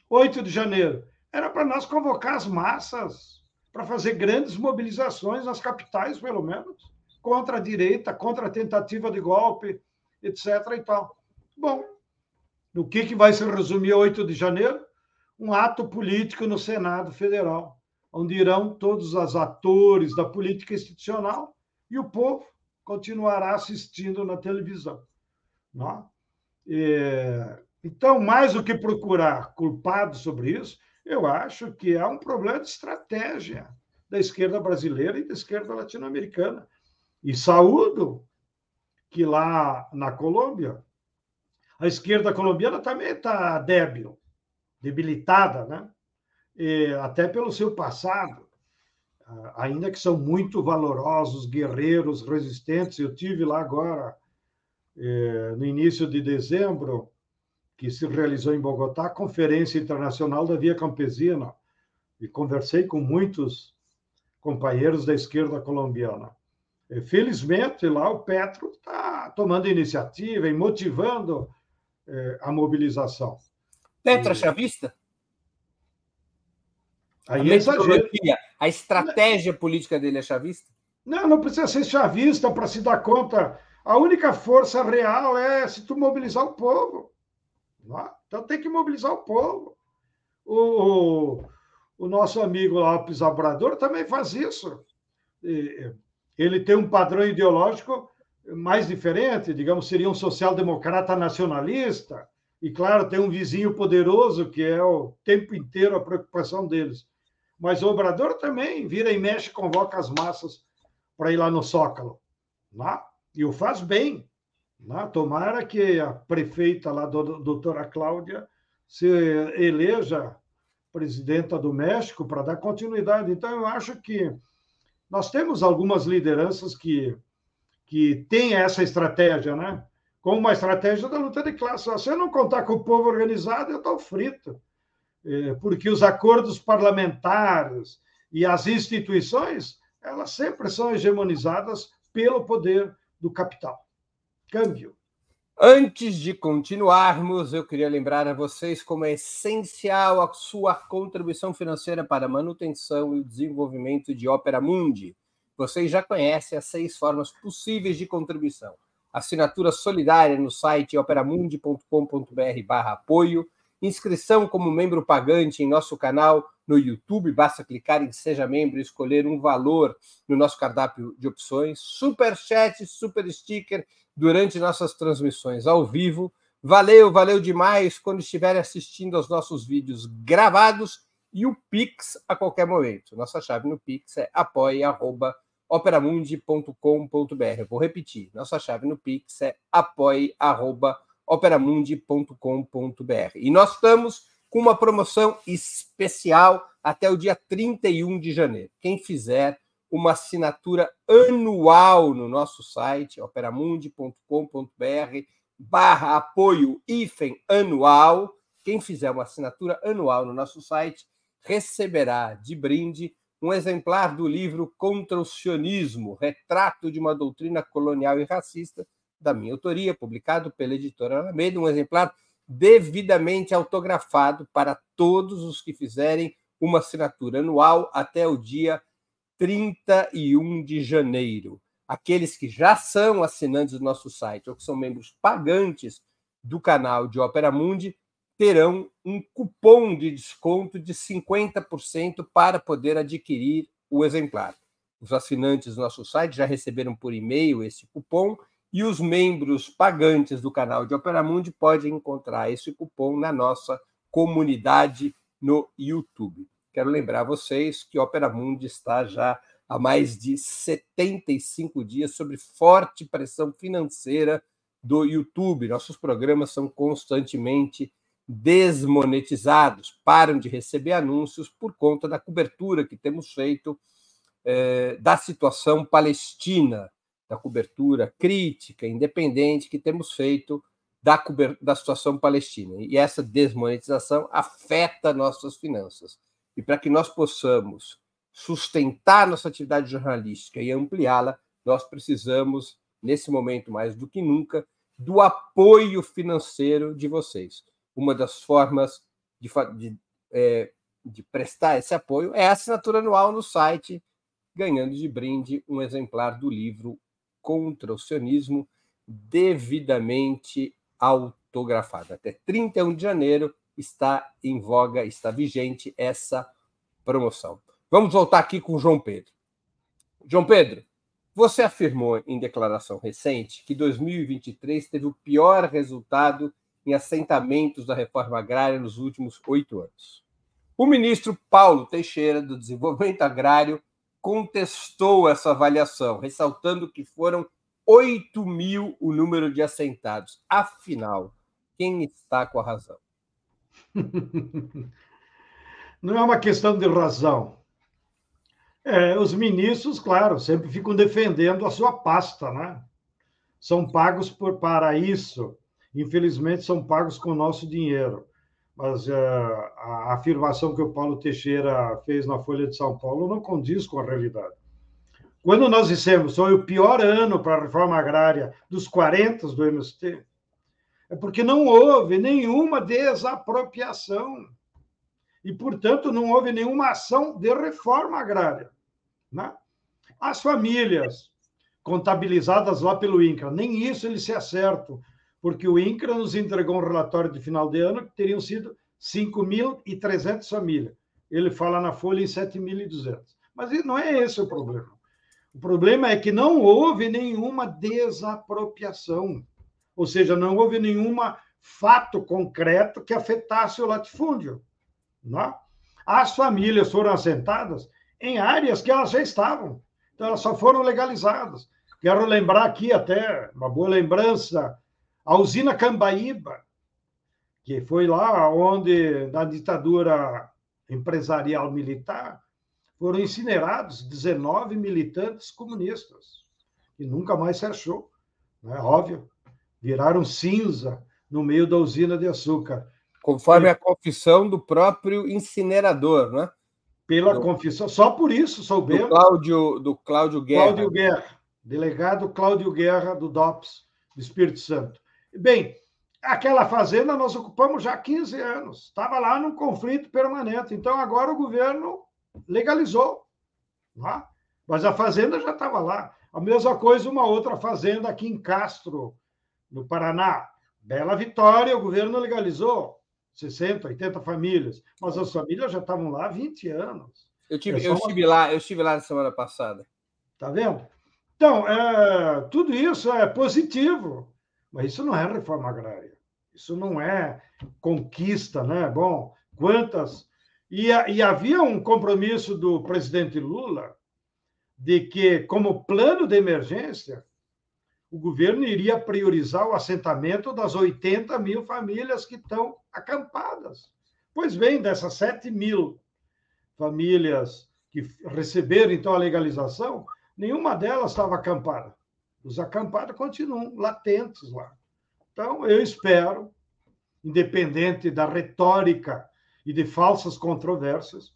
8 de janeiro. Era para nós convocar as massas para fazer grandes mobilizações nas capitais, pelo menos, contra a direita, contra a tentativa de golpe, etc. E tal. Bom, no que, que vai se resumir 8 de janeiro? Um ato político no Senado Federal, onde irão todos os atores da política institucional e o povo continuará assistindo na televisão. Não? É? então, mais do que procurar culpados sobre isso, eu acho que é um problema de estratégia da esquerda brasileira e da esquerda latino-americana. E saúdo que lá na Colômbia, a esquerda colombiana também está débil, debilitada, né? E até pelo seu passado, ainda que são muito valorosos, guerreiros, resistentes. Eu tive lá agora, é, no início de dezembro, que se realizou em Bogotá, a Conferência Internacional da Via Campesina, e conversei com muitos companheiros da esquerda colombiana. E, felizmente, lá o Petro está tomando iniciativa e motivando é, a mobilização. Petro é chavista? Aí a, exagero. A estratégia política dele é chavista? Não, não precisa ser chavista para se dar conta. A única força real é se tu mobilizar o povo. É? Então tem que mobilizar o povo. O, o, o nosso amigo Lopes Obrador também faz isso. Ele tem um padrão ideológico mais diferente, digamos, seria um social-democrata nacionalista, e claro, tem um vizinho poderoso que é o tempo inteiro a preocupação deles. Mas o Obrador também vira e mexe, convoca as massas para ir lá no Zócalo. Né? E o faz bem. Né? Tomara que a prefeita lá, a doutora Cláudia, se eleja presidenta do México para dar continuidade. Então, eu acho que nós temos algumas lideranças que, que têm essa estratégia, né? como uma estratégia da luta de classe. Se eu não contar com o povo organizado, eu estou frito. É, porque os acordos parlamentares e as instituições, elas sempre são hegemonizadas pelo poder do capital. Câmbio. Antes de continuarmos, eu queria lembrar a vocês como é essencial a sua contribuição financeira para a manutenção e o desenvolvimento de Opera Mundi. Vocês já conhecem as seis formas possíveis de contribuição. Assinatura solidária no site operamundi.com.br/apoio inscrição como membro pagante em nosso canal no YouTube, basta clicar em Seja Membro e escolher um valor no nosso cardápio de opções, super chat, super sticker durante nossas transmissões ao vivo. Valeu, valeu demais quando estiverem assistindo aos nossos vídeos gravados e o Pix a qualquer momento. Nossa chave no Pix é apoia.operamundi.com.br. Vou repetir, nossa chave no Pix é apoia.operamundi.com.br operamundi.com.br. E nós estamos com uma promoção especial até o dia 31 de janeiro. Quem fizer uma assinatura anual no nosso site, operamundi.com.br barra apoio hífen anual, quem fizer uma assinatura anual no nosso site receberá de brinde um exemplar do livro Contra o Sionismo, Retrato de uma Doutrina Colonial e Racista, da minha autoria, publicado pela editora Alameda, um exemplar devidamente autografado para todos os que fizerem uma assinatura anual até o dia 31 de janeiro. Aqueles que já são assinantes do nosso site ou que são membros pagantes do canal de Opera Mundi terão um cupom de desconto de 50% para poder adquirir o exemplar. Os assinantes do nosso site já receberam por e-mail esse cupom e os membros pagantes do canal de Opera Mundi podem encontrar esse cupom na nossa comunidade no YouTube. Quero lembrar vocês que Opera Mundi está já há mais de 75 dias sob forte pressão financeira do YouTube. Nossos programas são constantemente desmonetizados, param de receber anúncios por conta da cobertura que temos feito eh, da situação palestina da cobertura crítica, independente que temos feito da, da situação palestina. E essa desmonetização afeta nossas finanças. E para que nós possamos sustentar nossa atividade jornalística e ampliá-la, nós precisamos, nesse momento mais do que nunca, do apoio financeiro de vocês. Uma das formas de, de, é, de prestar esse apoio é a assinatura anual no site, ganhando de brinde um exemplar do livro Contra o Sionismo, devidamente autografado. Até 31 de janeiro está em voga, está vigente essa promoção. Vamos voltar aqui com o João Pedro. João Pedro, você afirmou em declaração recente que 2023 teve o pior resultado em assentamentos da reforma agrária nos últimos oito anos. O ministro Paulo Teixeira, do Desenvolvimento Agrário, contestou essa avaliação, ressaltando que foram 8 mil o número de assentados. Afinal, quem está com a razão? Não é uma questão de razão. É, os ministros, claro, sempre ficam defendendo a sua pasta, né? São pagos por, para isso. Infelizmente, são pagos com o nosso dinheiro. Mas uh, a afirmação que o Paulo Teixeira fez na Folha de São Paulo não condiz com a realidade. Quando nós dissemos foi o pior ano para a reforma agrária dos 40 do MST, é porque não houve nenhuma desapropriação. E, portanto, não houve nenhuma ação de reforma agrária. Né? As famílias contabilizadas lá pelo INCRA, nem isso eles se acertam, porque o INCRA nos entregou um relatório de final de ano que teriam sido 5.300 famílias. Ele fala na folha em 7.200. Mas não é esse o problema. O problema é que não houve nenhuma desapropriação, ou seja, não houve nenhum fato concreto que afetasse o latifúndio. Não? É? As famílias foram assentadas em áreas que elas já estavam. Então, elas só foram legalizadas. Quero lembrar aqui até, uma boa lembrança, a usina Cambaíba, que foi lá onde, na ditadura empresarial militar, foram incinerados 19 militantes comunistas, e nunca mais se achou, né? óbvio, viraram cinza no meio da usina de açúcar. Conforme a confissão do próprio incinerador, né? pela do, confissão. Só por isso soubemos. Do Cláudio, do Cláudio Guerra. Cláudio Guerra, delegado Cláudio Guerra do DOPS, do Espírito Santo. Bem, aquela fazenda nós ocupamos já há 15 anos. Estava lá num conflito permanente. Então agora o governo legalizou. É? Mas a fazenda já estava lá. A mesma coisa, uma outra fazenda aqui em Castro, no Paraná. Bela Vitória, o governo legalizou. 60, 80 famílias, mas as famílias já estavam lá há 20 anos. Eu tive, é eu estive lá, eu estive lá na semana passada. Tá vendo? Então, é, tudo isso é positivo, mas isso não é reforma agrária. Isso não é conquista, né? Bom, quantas. E, e havia um compromisso do presidente Lula de que, como plano de emergência, o governo iria priorizar o assentamento das 80 mil famílias que estão acampadas. Pois bem, dessas 7 mil famílias que receberam então a legalização, nenhuma delas estava acampada. Os acampados continuam latentes lá. Então, eu espero, independente da retórica e de falsas controvérsias,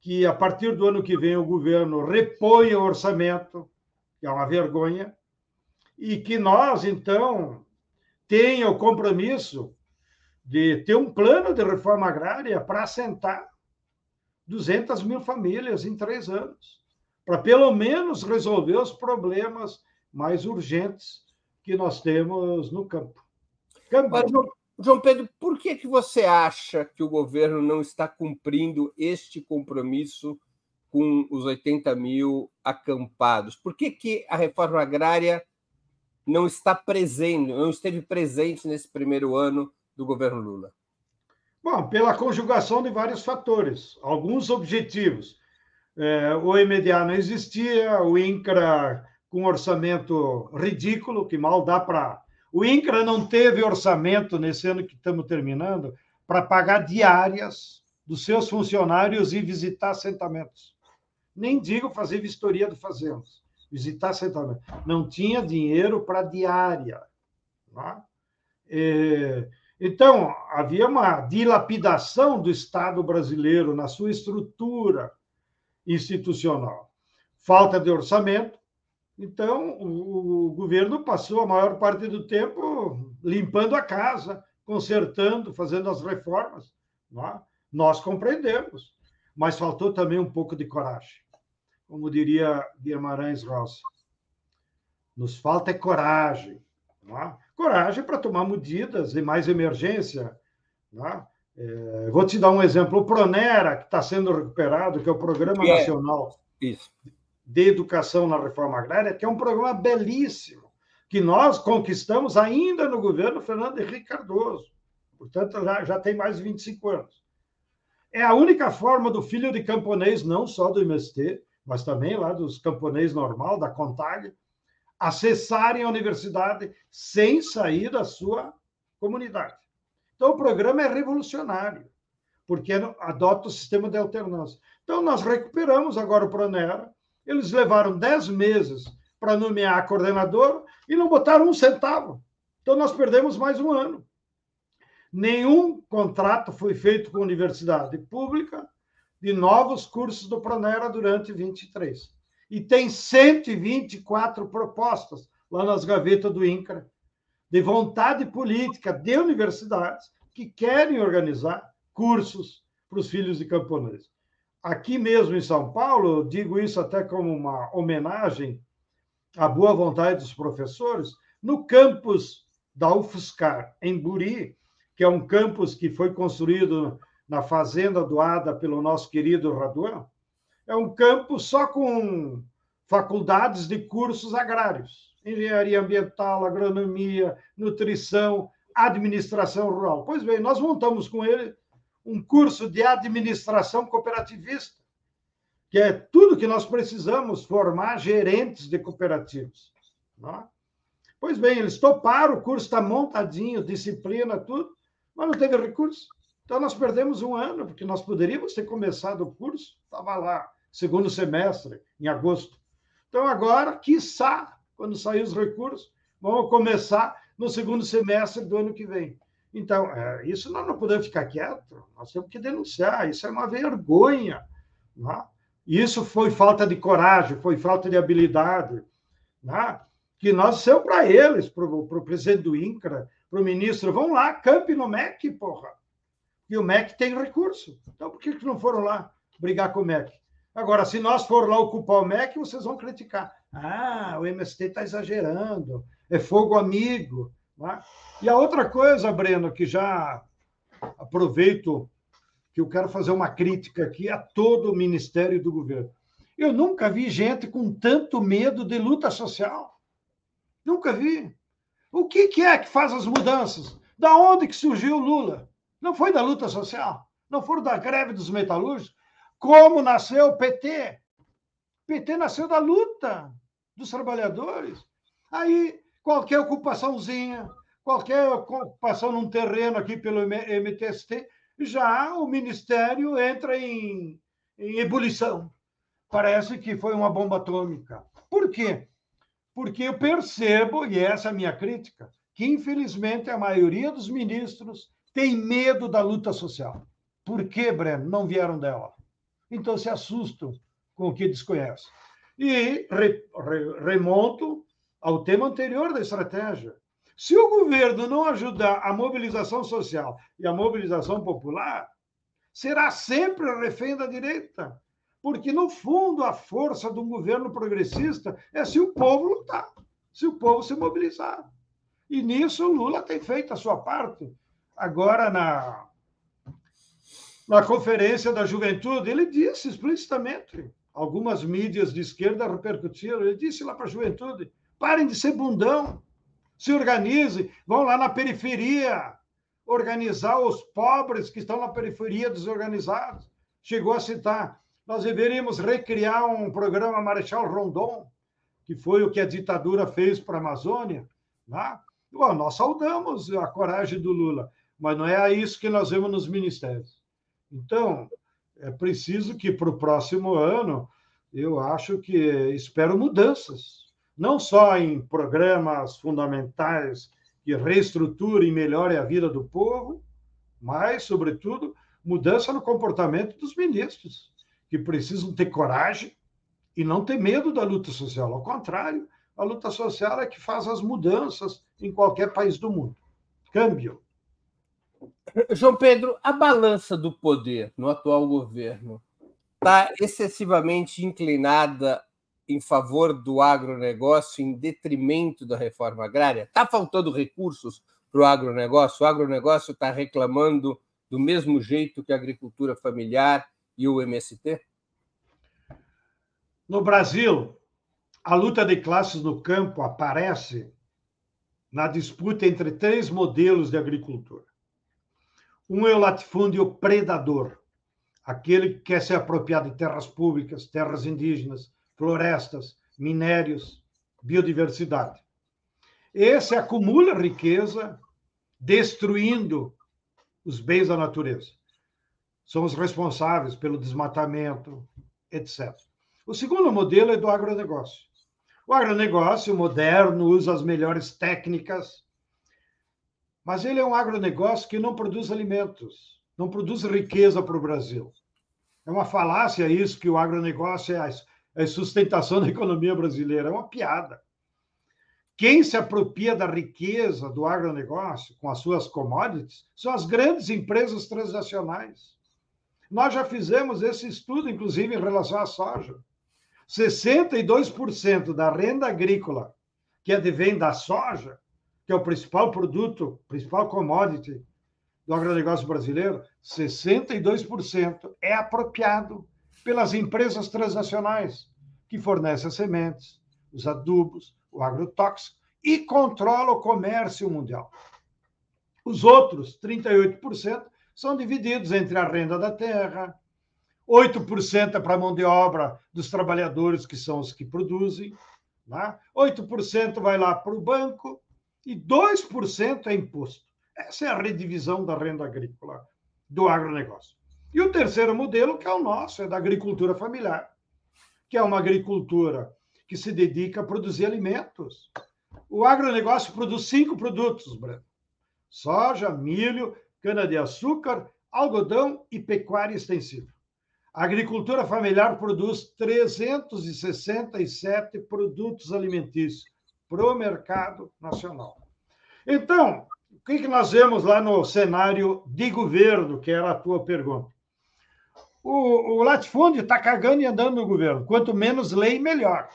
que a partir do ano que vem o governo reponha o orçamento, que é uma vergonha, e que nós, então, tenha o compromisso de ter um plano de reforma agrária para assentar 200 mil famílias em três anos, para pelo menos resolver os problemas mais urgentes que nós temos no campo. campo. Mas, João Pedro, por que, que você acha que o governo não está cumprindo este compromisso com os 80 mil acampados? Por que, que a reforma agrária não está presente, não esteve presente nesse primeiro ano do governo Lula? Bom, pela conjugação de vários fatores, alguns objetivos. É, o MDA não existia, o INCRA com orçamento ridículo, que mal dá para. O INCRA não teve orçamento nesse ano que estamos terminando para pagar diárias dos seus funcionários e visitar assentamentos. Nem digo fazer vistoria do Fazendas. visitar assentamento. Não tinha dinheiro para diária. E, então, havia uma dilapidação do Estado brasileiro na sua estrutura institucional. Falta de orçamento. Então, o, o governo passou a maior parte do tempo limpando a casa, consertando, fazendo as reformas. É? Nós compreendemos, mas faltou também um pouco de coragem. Como diria Guimarães Rosa, nos falta é coragem. É? Coragem para tomar medidas de mais emergência. É? É, vou te dar um exemplo. O Pronera, que está sendo recuperado, que é o Programa é. Nacional Isso. De Educação na Reforma Agrária, que é um programa belíssimo, que nós conquistamos ainda no governo Fernando Henrique Cardoso. Portanto, já, já tem mais de 25 anos. É a única forma do filho de camponês, não só do MST, mas também lá dos camponês normal, da CONTAG, acessarem a universidade sem sair da sua comunidade. Então, o programa é revolucionário, porque adota o sistema de alternância. Então, nós recuperamos agora o Pronera. Eles levaram 10 meses para nomear coordenador e não botaram um centavo. Então, nós perdemos mais um ano. Nenhum contrato foi feito com a universidade pública de novos cursos do Pronera durante 23. E tem 124 propostas lá nas gavetas do INCRA de vontade política de universidades que querem organizar cursos para os filhos de camponeses. Aqui mesmo em São Paulo, digo isso até como uma homenagem à boa vontade dos professores, no campus da UFSCar, em Buri, que é um campus que foi construído na fazenda doada pelo nosso querido Raduan, é um campus só com faculdades de cursos agrários engenharia ambiental, agronomia, nutrição, administração rural. Pois bem, nós montamos com ele um curso de administração cooperativista, que é tudo que nós precisamos formar gerentes de cooperativas. É? Pois bem, eles toparam, o curso está montadinho, disciplina, tudo, mas não teve recurso. Então, nós perdemos um ano, porque nós poderíamos ter começado o curso, estava lá, segundo semestre, em agosto. Então, agora, quiçá, quando sair os recursos, vamos começar no segundo semestre do ano que vem. Então, é, isso nós não podemos ficar quietos, nós temos que denunciar, isso é uma vergonha. Né? Isso foi falta de coragem, foi falta de habilidade, né? que nós dissemos para eles, para o presidente do INCRA, para o ministro, vão lá, campe no MEC, porra. E o MEC tem recurso. Então, por que, que não foram lá brigar com o MEC? Agora, se nós for lá ocupar o MEC, vocês vão criticar. Ah, o MST está exagerando, é fogo amigo. É? E a outra coisa, Breno, que já aproveito, que eu quero fazer uma crítica aqui a todo o Ministério do Governo. Eu nunca vi gente com tanto medo de luta social. Nunca vi. O que, que é que faz as mudanças? Da onde que surgiu o Lula? Não foi da luta social? Não foi da greve dos metalúrgicos? Como nasceu o PT? O PT nasceu da luta dos trabalhadores. Aí, qualquer ocupaçãozinha, qualquer ocupação num terreno aqui pelo MTST, já o Ministério entra em, em ebulição. Parece que foi uma bomba atômica. Por quê? Porque eu percebo, e essa é a minha crítica, que infelizmente a maioria dos ministros tem medo da luta social. Por que, Breno? Não vieram dela. Então se assustam com o que desconhecem. E re, re, remonto ao tema anterior da estratégia. Se o governo não ajudar a mobilização social e a mobilização popular, será sempre refém da direita. Porque, no fundo, a força de um governo progressista é se o povo lutar, se o povo se mobilizar. E nisso o Lula tem feito a sua parte. Agora, na, na conferência da juventude, ele disse explicitamente algumas mídias de esquerda repercutiram. Ele disse lá para a juventude: parem de ser bundão, se organize, vão lá na periferia organizar os pobres que estão na periferia desorganizados. Chegou a citar: nós deveríamos recriar um programa Marechal Rondon, que foi o que a ditadura fez para a Amazônia. Né? Bom, nós saudamos a coragem do Lula, mas não é a isso que nós vemos nos ministérios. Então, é preciso que para o próximo ano eu acho que espero mudanças, não só em programas fundamentais que reestruturem e melhorem a vida do povo, mas, sobretudo, mudança no comportamento dos ministros, que precisam ter coragem e não ter medo da luta social. Ao contrário, a luta social é que faz as mudanças em qualquer país do mundo. Câmbio. João Pedro, a balança do poder no atual governo está excessivamente inclinada em favor do agronegócio em detrimento da reforma agrária? Está faltando recursos para o agronegócio? O agronegócio está reclamando do mesmo jeito que a agricultura familiar e o MST? No Brasil, a luta de classes no campo aparece na disputa entre três modelos de agricultura. Um é o latifúndio predador, aquele que quer se apropriar de terras públicas, terras indígenas, florestas, minérios, biodiversidade. Esse acumula riqueza, destruindo os bens da natureza. São os responsáveis pelo desmatamento, etc. O segundo modelo é do agronegócio. O agronegócio moderno usa as melhores técnicas, mas ele é um agronegócio que não produz alimentos, não produz riqueza para o Brasil. É uma falácia isso que o agronegócio é sustentação da economia brasileira. É uma piada. Quem se apropria da riqueza do agronegócio com as suas commodities são as grandes empresas transacionais. Nós já fizemos esse estudo, inclusive, em relação à soja. 62% da renda agrícola que advém da soja, que é o principal produto, principal commodity do agronegócio brasileiro, 62% é apropriado pelas empresas transnacionais que fornecem as sementes, os adubos, o agrotóxico e controla o comércio mundial. Os outros 38% são divididos entre a renda da terra, 8% é para a mão de obra dos trabalhadores, que são os que produzem, né? 8% vai lá para o banco e 2% é imposto. Essa é a redivisão da renda agrícola do agronegócio. E o terceiro modelo, que é o nosso, é da agricultura familiar, que é uma agricultura que se dedica a produzir alimentos. O agronegócio produz cinco produtos, Breno: soja, milho, cana-de-açúcar, algodão e pecuária extensiva. A agricultura familiar produz 367 produtos alimentícios para o mercado nacional. Então, o que, que nós vemos lá no cenário de governo, que era a tua pergunta? O, o latifúndio está cagando e andando no governo. Quanto menos lei, melhor.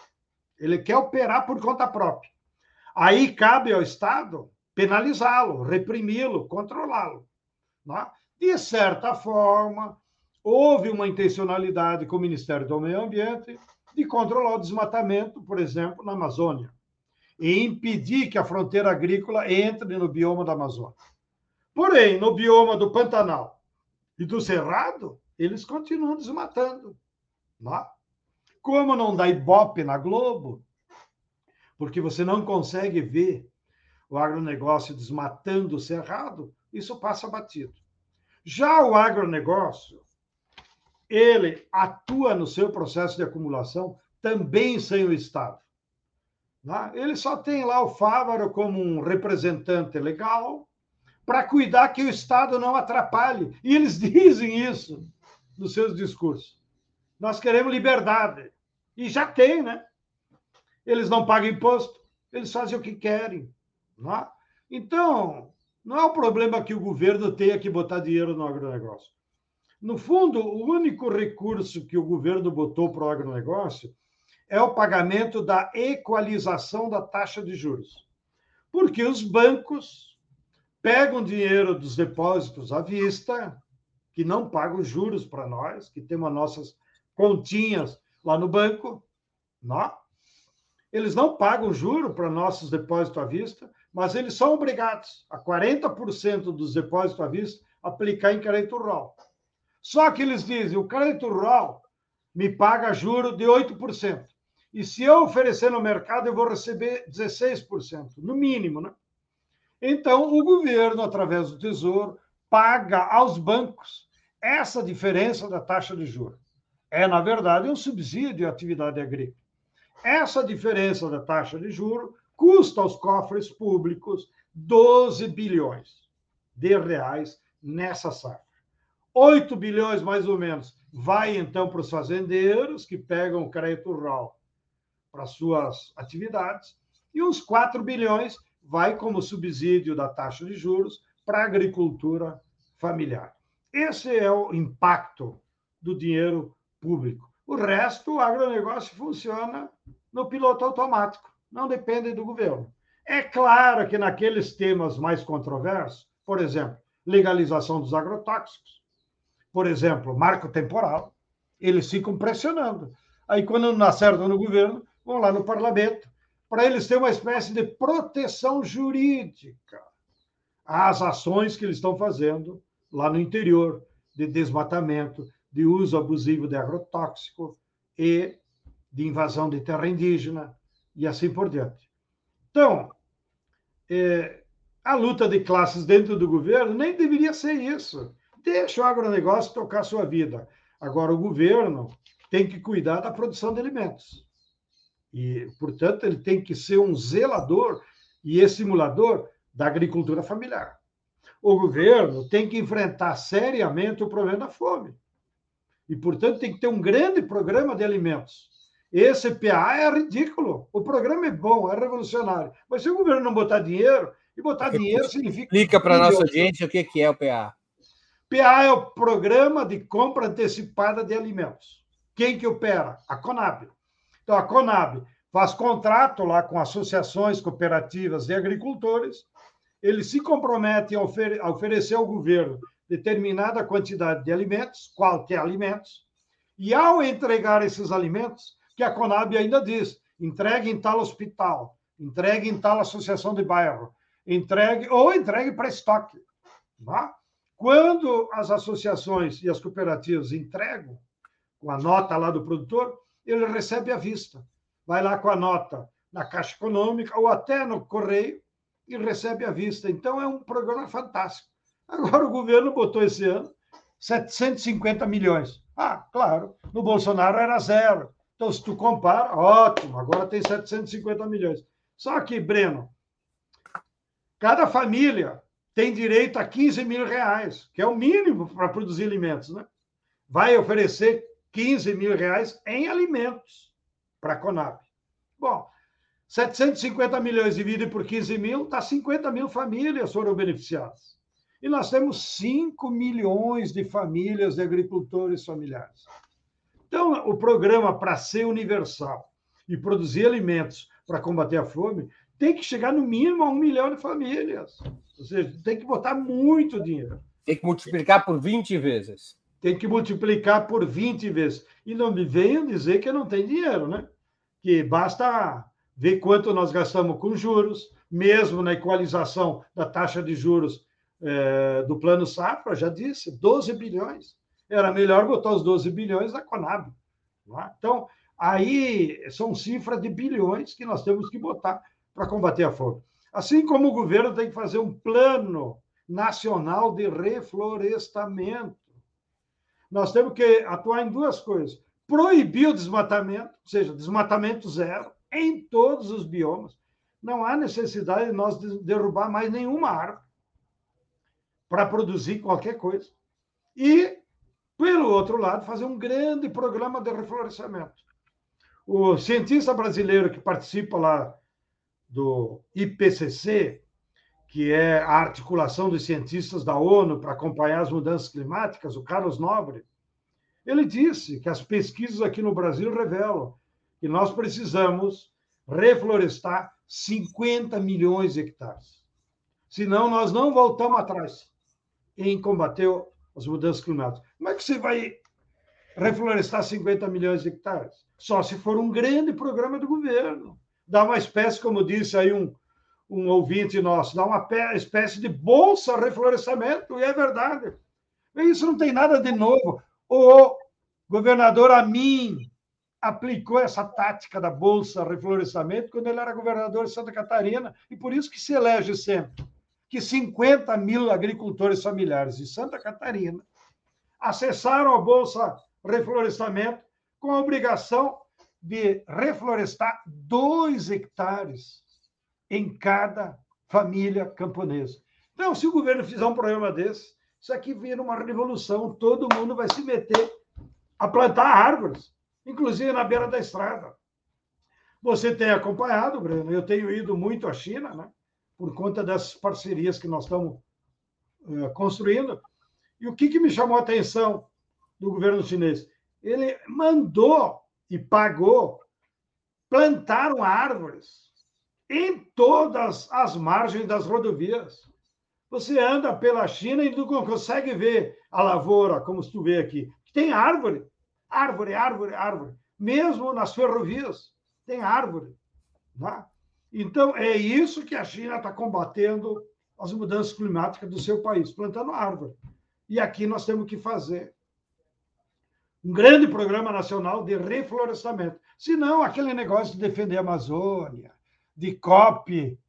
Ele quer operar por conta própria. Aí cabe ao Estado penalizá-lo, reprimi-lo, controlá-lo. Né? De certa forma, houve uma intencionalidade com o Ministério do Meio Ambiente de controlar o desmatamento, por exemplo, na Amazônia, e impedir que a fronteira agrícola entre no bioma da Amazônia. Porém, no bioma do Pantanal e do Cerrado, eles continuam desmatando. Não? É? Como não dá ibope na Globo, porque você não consegue ver o agronegócio desmatando o cerrado, isso passa batido. Já o agronegócio, ele atua no seu processo de acumulação também sem o Estado. Né? Ele só tem lá o Fávaro como um representante legal para cuidar que o Estado não atrapalhe. E eles dizem isso nos seus discursos. Nós queremos liberdade. E já tem, né? Eles não pagam imposto, eles fazem o que querem. Não é? Então, não é um problema que o governo tenha que botar dinheiro no agronegócio. No fundo, o único recurso que o governo botou para o agronegócio é o pagamento da equalização da taxa de juros. Porque os bancos pegam dinheiro dos depósitos à vista, que não pagam juros para nós, que temos nossas continhas lá no banco, não? eles não pagam juro para nossos depósitos à vista, mas eles são obrigados a 40% dos depósitos à vista aplicar em crédito rural. Só que eles dizem, o crédito rural me paga juro de 8%. E se eu oferecer no mercado, eu vou receber 16%, no mínimo, né? Então, o governo, através do Tesouro, paga aos bancos essa diferença da taxa de juros. É, na verdade, um subsídio à atividade agrícola. Essa diferença da taxa de juro custa aos cofres públicos 12 bilhões de reais nessa safra. 8 bilhões, mais ou menos, vai então para os fazendeiros que pegam o crédito rural para suas atividades, e uns 4 bilhões vai como subsídio da taxa de juros para a agricultura familiar. Esse é o impacto do dinheiro público. O resto, o agronegócio funciona no piloto automático, não depende do governo. É claro que naqueles temas mais controversos, por exemplo, legalização dos agrotóxicos, por exemplo, marco temporal, eles ficam pressionando. Aí, quando não acertam no governo, vão lá no parlamento, para eles terem uma espécie de proteção jurídica às ações que eles estão fazendo lá no interior, de desmatamento, de uso abusivo de agrotóxico e de invasão de terra indígena e assim por diante. Então, é, a luta de classes dentro do governo nem deveria ser isso. Deixa o agronegócio tocar sua vida. Agora, o governo tem que cuidar da produção de alimentos. E, portanto, ele tem que ser um zelador e estimulador da agricultura familiar. O governo tem que enfrentar seriamente o problema da fome. E, portanto, tem que ter um grande programa de alimentos esse PA é ridículo. O programa é bom, é revolucionário. Mas se o governo não botar dinheiro, e botar dinheiro significa. Explica para a nossa audiência o que é o PA. PA é o Programa de Compra Antecipada de Alimentos. Quem que opera? A Conab. Então, a Conab faz contrato lá com associações cooperativas de agricultores, eles se comprometem a, ofer a oferecer ao governo determinada quantidade de alimentos, qualquer alimentos, e ao entregar esses alimentos, que a Conab ainda diz: entregue em tal hospital, entregue em tal associação de bairro, entregue ou entregue para estoque. Tá? Quando as associações e as cooperativas entregam, com a nota lá do produtor, ele recebe à vista. Vai lá com a nota na Caixa Econômica ou até no Correio e recebe à vista. Então, é um programa fantástico. Agora, o governo botou esse ano 750 milhões. Ah, claro, no Bolsonaro era zero. Então, se tu compara, ótimo, agora tem 750 milhões. Só que, Breno, cada família tem direito a 15 mil reais, que é o mínimo para produzir alimentos, né? Vai oferecer 15 mil reais em alimentos para a Conab. Bom, 750 milhões dividido por 15 mil, tá 50 mil famílias foram beneficiadas. E nós temos 5 milhões de famílias de agricultores familiares. Então, o programa, para ser universal e produzir alimentos para combater a fome, tem que chegar no mínimo a um milhão de famílias. Ou seja, tem que botar muito dinheiro. Tem que multiplicar por 20 vezes. Tem que multiplicar por 20 vezes. E não me venham dizer que não tem dinheiro, né? Que basta ver quanto nós gastamos com juros, mesmo na equalização da taxa de juros é, do Plano Safra, já disse, 12 bilhões era melhor botar os 12 bilhões da Conab. É? Então, aí são cifras de bilhões que nós temos que botar para combater a fome. Assim como o governo tem que fazer um plano nacional de reflorestamento. Nós temos que atuar em duas coisas: proibir o desmatamento, ou seja, desmatamento zero, em todos os biomas. Não há necessidade de nós derrubar mais nenhuma árvore para produzir qualquer coisa. E pelo outro lado, fazer um grande programa de reflorestamento. O cientista brasileiro que participa lá do IPCC, que é a articulação dos cientistas da ONU para acompanhar as mudanças climáticas, o Carlos Nobre, ele disse que as pesquisas aqui no Brasil revelam que nós precisamos reflorestar 50 milhões de hectares. Senão, nós não voltamos atrás em combater as mudanças climáticas. Como é que você vai reflorestar 50 milhões de hectares? Só se for um grande programa do governo. Dá uma espécie, como disse aí um, um ouvinte nosso, dá uma espécie de bolsa reflorestamento, e é verdade. Isso não tem nada de novo. O governador Amin aplicou essa tática da bolsa reflorestamento quando ele era governador de Santa Catarina, e por isso que se elege sempre que 50 mil agricultores familiares de Santa Catarina acessaram a Bolsa reflorestamento, com a obrigação de reflorestar dois hectares em cada família camponesa. Então, se o governo fizer um programa desse, isso aqui vira uma revolução, todo mundo vai se meter a plantar árvores, inclusive na beira da estrada. Você tem acompanhado, Breno, eu tenho ido muito à China, né? por conta das parcerias que nós estamos uh, construindo. E o que, que me chamou a atenção do governo chinês? Ele mandou e pagou, plantaram árvores em todas as margens das rodovias. Você anda pela China e não consegue ver a lavoura, como tu vê aqui. Tem árvore, árvore, árvore, árvore. Mesmo nas ferrovias, tem árvore. Tá? Então, é isso que a China está combatendo as mudanças climáticas do seu país, plantando árvore. E aqui nós temos que fazer um grande programa nacional de reflorestamento. Se não, aquele negócio de defender a Amazônia, de COP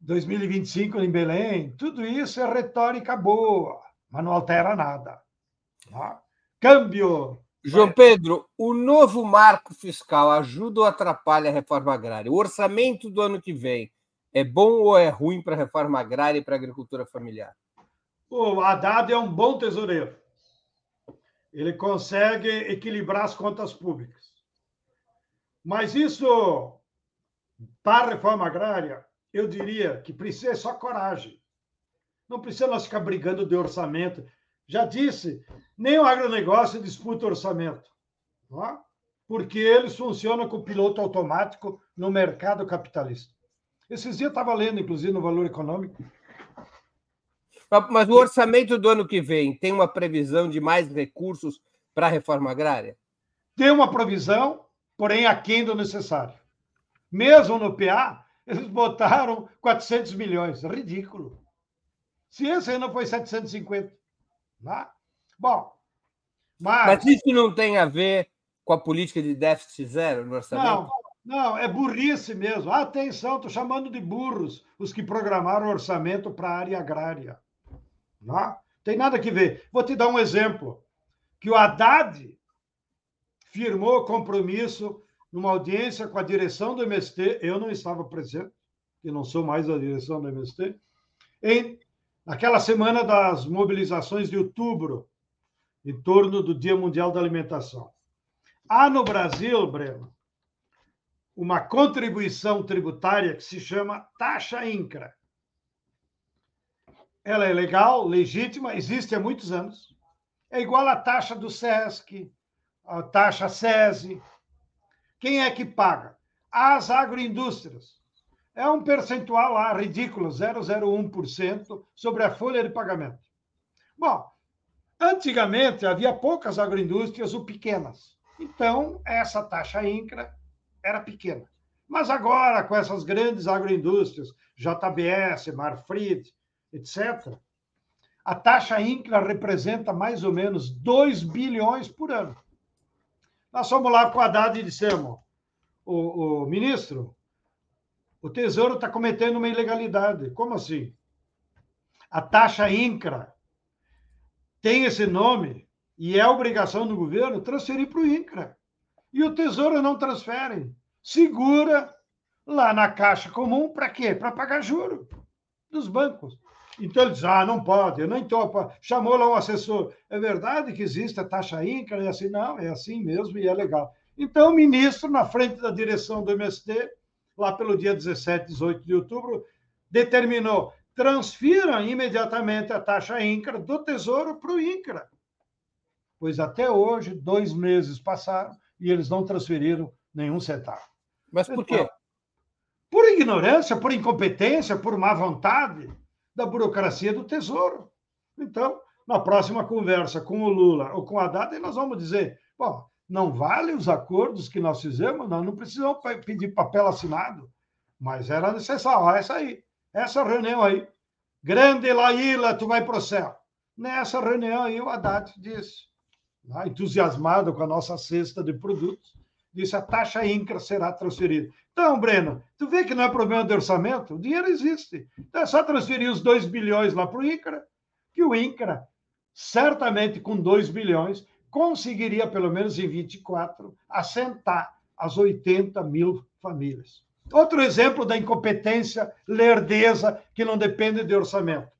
2025 em Belém, tudo isso é retórica boa, mas não altera nada. Tá? Câmbio. João Pedro, o novo marco fiscal ajuda ou atrapalha a reforma agrária? O orçamento do ano que vem é bom ou é ruim para a reforma agrária e para a agricultura familiar? O Haddad é um bom tesoureiro ele consegue equilibrar as contas públicas. Mas isso, para a reforma agrária, eu diria que precisa só coragem. Não precisa nós ficar brigando de orçamento. Já disse, nem o agronegócio disputa orçamento. É? Porque eles funcionam com piloto automático no mercado capitalista. Esses dias estava lendo, inclusive, no Valor Econômico, mas o orçamento do ano que vem tem uma previsão de mais recursos para a reforma agrária? Tem uma provisão, porém aquém do necessário. Mesmo no PA, eles botaram 400 milhões. Ridículo. Se esse aí não foi 750. Tá? Bom, mas... mas isso não tem a ver com a política de déficit zero no orçamento? Não, não, é burrice mesmo. Atenção, estou chamando de burros os que programaram o orçamento para a área agrária. Não tem nada que ver. Vou te dar um exemplo. Que o Haddad firmou compromisso numa audiência com a direção do MST, eu não estava presente, que não sou mais da direção do MST, em naquela semana das mobilizações de outubro, em torno do Dia Mundial da Alimentação. Há no Brasil, Breno, uma contribuição tributária que se chama taxa INCRA ela é legal, legítima, existe há muitos anos. É igual à taxa do SESC, a taxa SESI. Quem é que paga? As agroindústrias. É um percentual lá ridículo, 0,01% sobre a folha de pagamento. Bom, antigamente havia poucas agroindústrias ou pequenas. Então, essa taxa INCRA era pequena. Mas agora, com essas grandes agroindústrias, JBS, Marfrig, etc., a taxa INCRA representa mais ou menos 2 bilhões por ano. Nós fomos lá com a Haddad e dissemos, o, o ministro, o Tesouro está cometendo uma ilegalidade. Como assim? A taxa INCRA tem esse nome e é obrigação do governo transferir para o INCRA. E o Tesouro não transfere. Segura lá na Caixa Comum para quê? Para pagar juro dos bancos. Então ele diz: ah, não pode, eu nem topo. Chamou lá um assessor. É verdade que existe a taxa INCRA? E assim, não, é assim mesmo e é legal. Então, o ministro, na frente da direção do MST, lá pelo dia 17, 18 de outubro, determinou: transfiram imediatamente a taxa INCRA do Tesouro para o INCRA. Pois até hoje, dois meses passaram e eles não transferiram nenhum centavo. Mas por quê? Por ignorância, por incompetência, por má vontade da burocracia do Tesouro. Então, na próxima conversa com o Lula ou com a Haddad, nós vamos dizer: bom, não vale os acordos que nós fizemos, nós não precisamos pedir papel assinado, mas era necessário. Essa aí, essa reunião aí. Grande Laíla, tu vai para o céu. Nessa reunião aí, o Haddad disse, né, entusiasmado com a nossa cesta de produtos, disse a taxa INCRA será transferida. Então, Breno, tu vê que não é problema de orçamento? O dinheiro existe. Então é só transferir os 2 bilhões lá para o INCRA, que o INCRA, certamente com 2 bilhões, conseguiria, pelo menos em 24, assentar as 80 mil famílias. Outro exemplo da incompetência, lerdeza, que não depende de orçamento.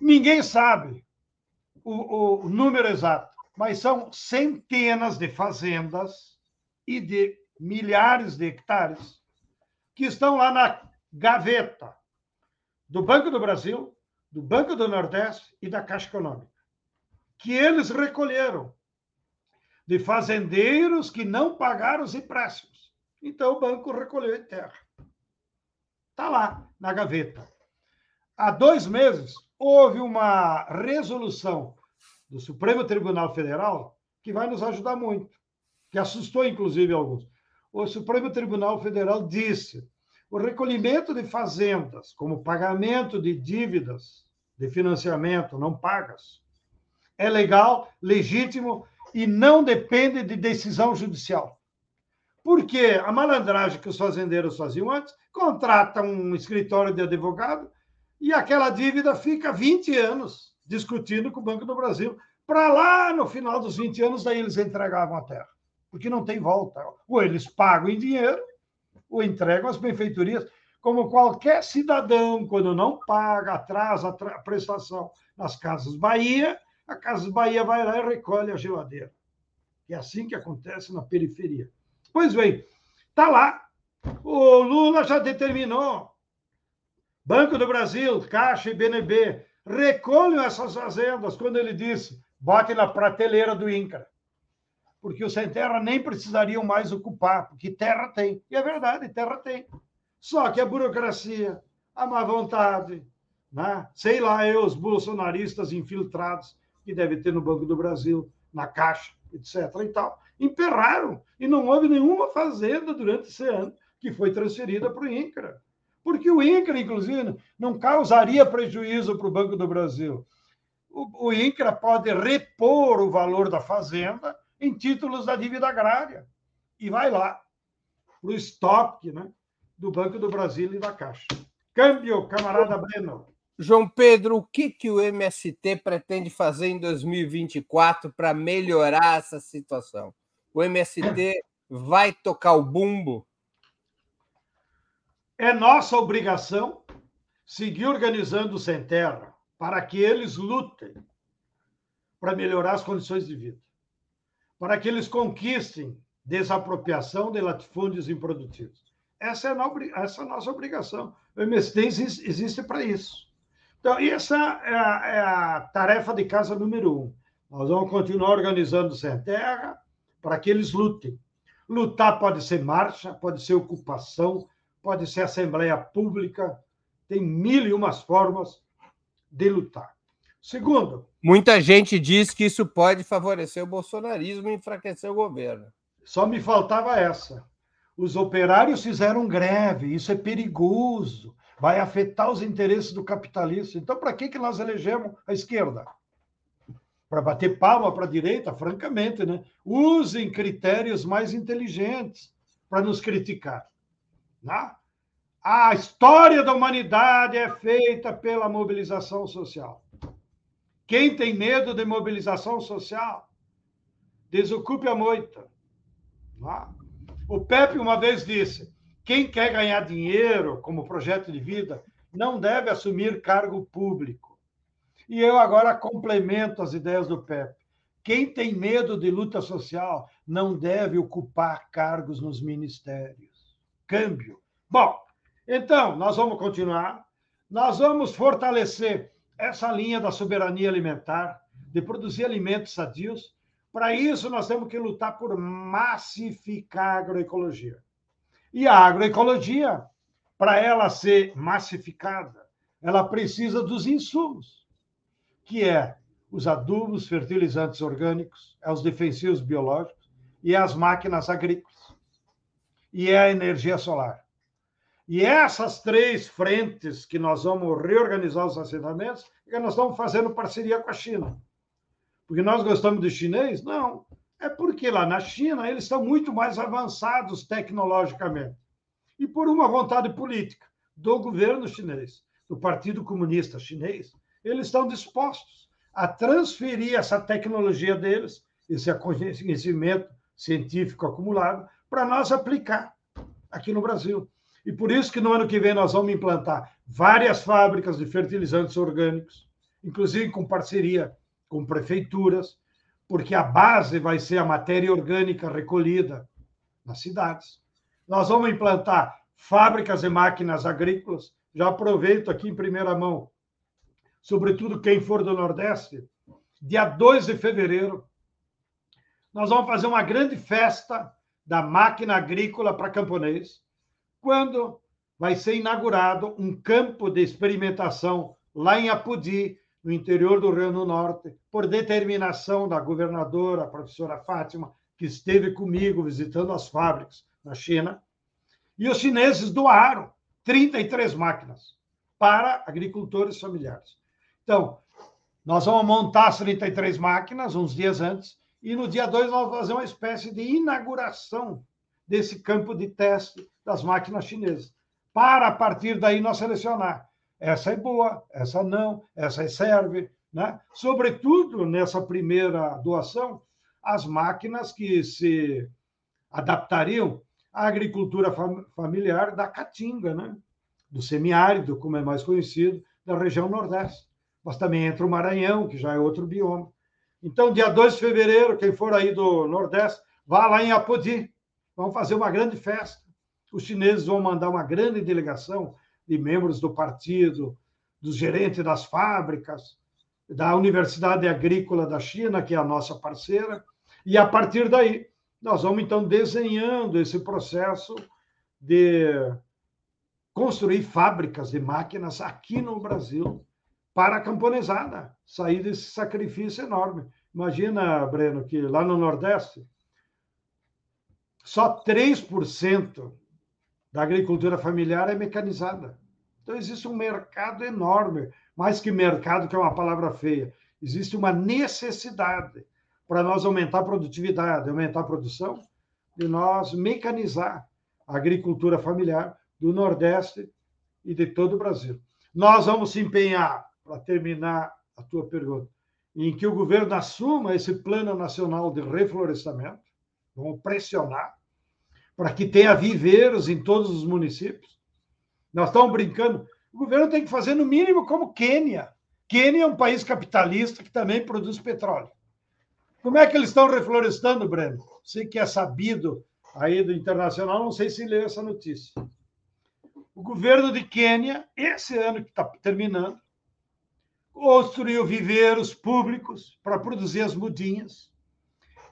Ninguém sabe o, o número exato, mas são centenas de fazendas e de milhares de hectares que estão lá na gaveta do Banco do Brasil, do Banco do Nordeste e da Caixa Econômica, que eles recolheram de fazendeiros que não pagaram os empréstimos. Então o banco recolheu em terra. Está lá, na gaveta. Há dois meses, houve uma resolução do Supremo Tribunal Federal que vai nos ajudar muito, que assustou inclusive alguns. O Supremo Tribunal Federal disse o recolhimento de fazendas, como pagamento de dívidas de financiamento não pagas, é legal, legítimo e não depende de decisão judicial. Porque a malandragem que os fazendeiros faziam antes, contrata um escritório de advogado e aquela dívida fica 20 anos discutindo com o Banco do Brasil. Para lá, no final dos 20 anos, daí eles entregavam a terra. Porque não tem volta. Ou eles pagam em dinheiro, ou entregam as benfeitorias, como qualquer cidadão, quando não paga, atrasa a prestação nas Casas Bahia, a Casas Bahia vai lá e recolhe a geladeira. É assim que acontece na periferia. Pois bem, está lá. O Lula já determinou. Banco do Brasil, Caixa e BNB recolham essas fazendas quando ele disse bote na prateleira do INCRA. Porque os sem terra nem precisariam mais ocupar, porque terra tem. E é verdade, terra tem. Só que a burocracia, a má vontade, né? sei lá, eu, os bolsonaristas infiltrados que deve ter no Banco do Brasil, na Caixa, etc. e tal, emperraram. E não houve nenhuma fazenda durante esse ano que foi transferida para o INCRA. Porque o INCRA, inclusive, não causaria prejuízo para o Banco do Brasil. O, o INCRA pode repor o valor da fazenda em títulos da dívida agrária. E vai lá, para o estoque né, do Banco do Brasil e da Caixa. Câmbio, camarada Breno. João Pedro, o que, que o MST pretende fazer em 2024 para melhorar essa situação? O MST vai tocar o bumbo? É nossa obrigação seguir organizando o Sem Terra para que eles lutem para melhorar as condições de vida, para que eles conquistem desapropriação de latifúndios improdutivos. Essa é a, é nossa obrigação. O MST existe para isso. Então, essa é a, é a, tarefa de casa número um. Nós vamos continuar organizando Sem Terra para que eles lutem. Lutar pode ser marcha, pode ser ocupação, pode ser assembleia pública, tem mil e umas formas de lutar. Segundo. Muita gente diz que isso pode favorecer o bolsonarismo e enfraquecer o governo. Só me faltava essa. Os operários fizeram greve, isso é perigoso vai afetar os interesses do capitalista. Então, para que, que nós elegemos a esquerda? Para bater palma para a direita? Francamente, né? Usem critérios mais inteligentes para nos criticar. Né? A história da humanidade é feita pela mobilização social. Quem tem medo de mobilização social, desocupe a moita. Né? O Pepe uma vez disse: quem quer ganhar dinheiro como projeto de vida não deve assumir cargo público. E eu agora complemento as ideias do Pepe. Quem tem medo de luta social não deve ocupar cargos nos ministérios. Câmbio. Bom, então, nós vamos continuar. Nós vamos fortalecer essa linha da soberania alimentar, de produzir alimentos sadios. Para isso, nós temos que lutar por massificar a agroecologia. E a agroecologia, para ela ser massificada, ela precisa dos insumos, que é os adubos, fertilizantes orgânicos, é os defensivos biológicos e as máquinas agrícolas. E é a energia solar. E essas três frentes que nós vamos reorganizar os assentamentos, é que nós estamos fazendo parceria com a China. Porque nós gostamos do chinês? Não. É porque lá na China eles estão muito mais avançados tecnologicamente. E por uma vontade política do governo chinês, do Partido Comunista Chinês, eles estão dispostos a transferir essa tecnologia deles, esse conhecimento científico acumulado, para nós aplicar aqui no Brasil. E por isso que no ano que vem nós vamos implantar várias fábricas de fertilizantes orgânicos, inclusive com parceria com prefeituras, porque a base vai ser a matéria orgânica recolhida nas cidades. Nós vamos implantar fábricas e máquinas agrícolas. Já aproveito aqui em primeira mão sobretudo quem for do Nordeste, dia 2 de fevereiro, nós vamos fazer uma grande festa da máquina agrícola para camponês, quando vai ser inaugurado um campo de experimentação lá em Apudi, no interior do Rio Norte, por determinação da governadora, a professora Fátima, que esteve comigo visitando as fábricas na China. E os chineses doaram 33 máquinas para agricultores familiares. Então, nós vamos montar as 33 máquinas uns dias antes, e no dia 2 nós vamos fazer uma espécie de inauguração desse campo de teste das máquinas chinesas, para a partir daí nós selecionar. Essa é boa, essa não, essa serve. Né? Sobretudo nessa primeira doação, as máquinas que se adaptariam à agricultura familiar da Caatinga, né? do semiárido, como é mais conhecido, da região Nordeste mas também entra o Maranhão, que já é outro bioma. Então, dia 2 de fevereiro, quem for aí do Nordeste, vá lá em Apodi. Vamos fazer uma grande festa. Os chineses vão mandar uma grande delegação de membros do partido, dos gerentes das fábricas, da Universidade Agrícola da China, que é a nossa parceira, e a partir daí nós vamos então desenhando esse processo de construir fábricas de máquinas aqui no Brasil, para a camponesada sair desse sacrifício enorme. Imagina, Breno, que lá no Nordeste, só 3% da agricultura familiar é mecanizada. Então, existe um mercado enorme, mais que mercado, que é uma palavra feia. Existe uma necessidade para nós aumentar a produtividade, aumentar a produção, de nós mecanizar a agricultura familiar do Nordeste e de todo o Brasil. Nós vamos se empenhar para terminar a tua pergunta, em que o governo assuma esse plano nacional de reflorestamento, vamos pressionar para que tenha viveiros em todos os municípios. Nós estamos brincando, o governo tem que fazer no mínimo como Quênia. Quênia é um país capitalista que também produz petróleo. Como é que eles estão reflorestando, Breno? Sei que é sabido aí do internacional, não sei se leu essa notícia. O governo de Quênia, esse ano que está terminando, construiu viveiros públicos para produzir as mudinhas.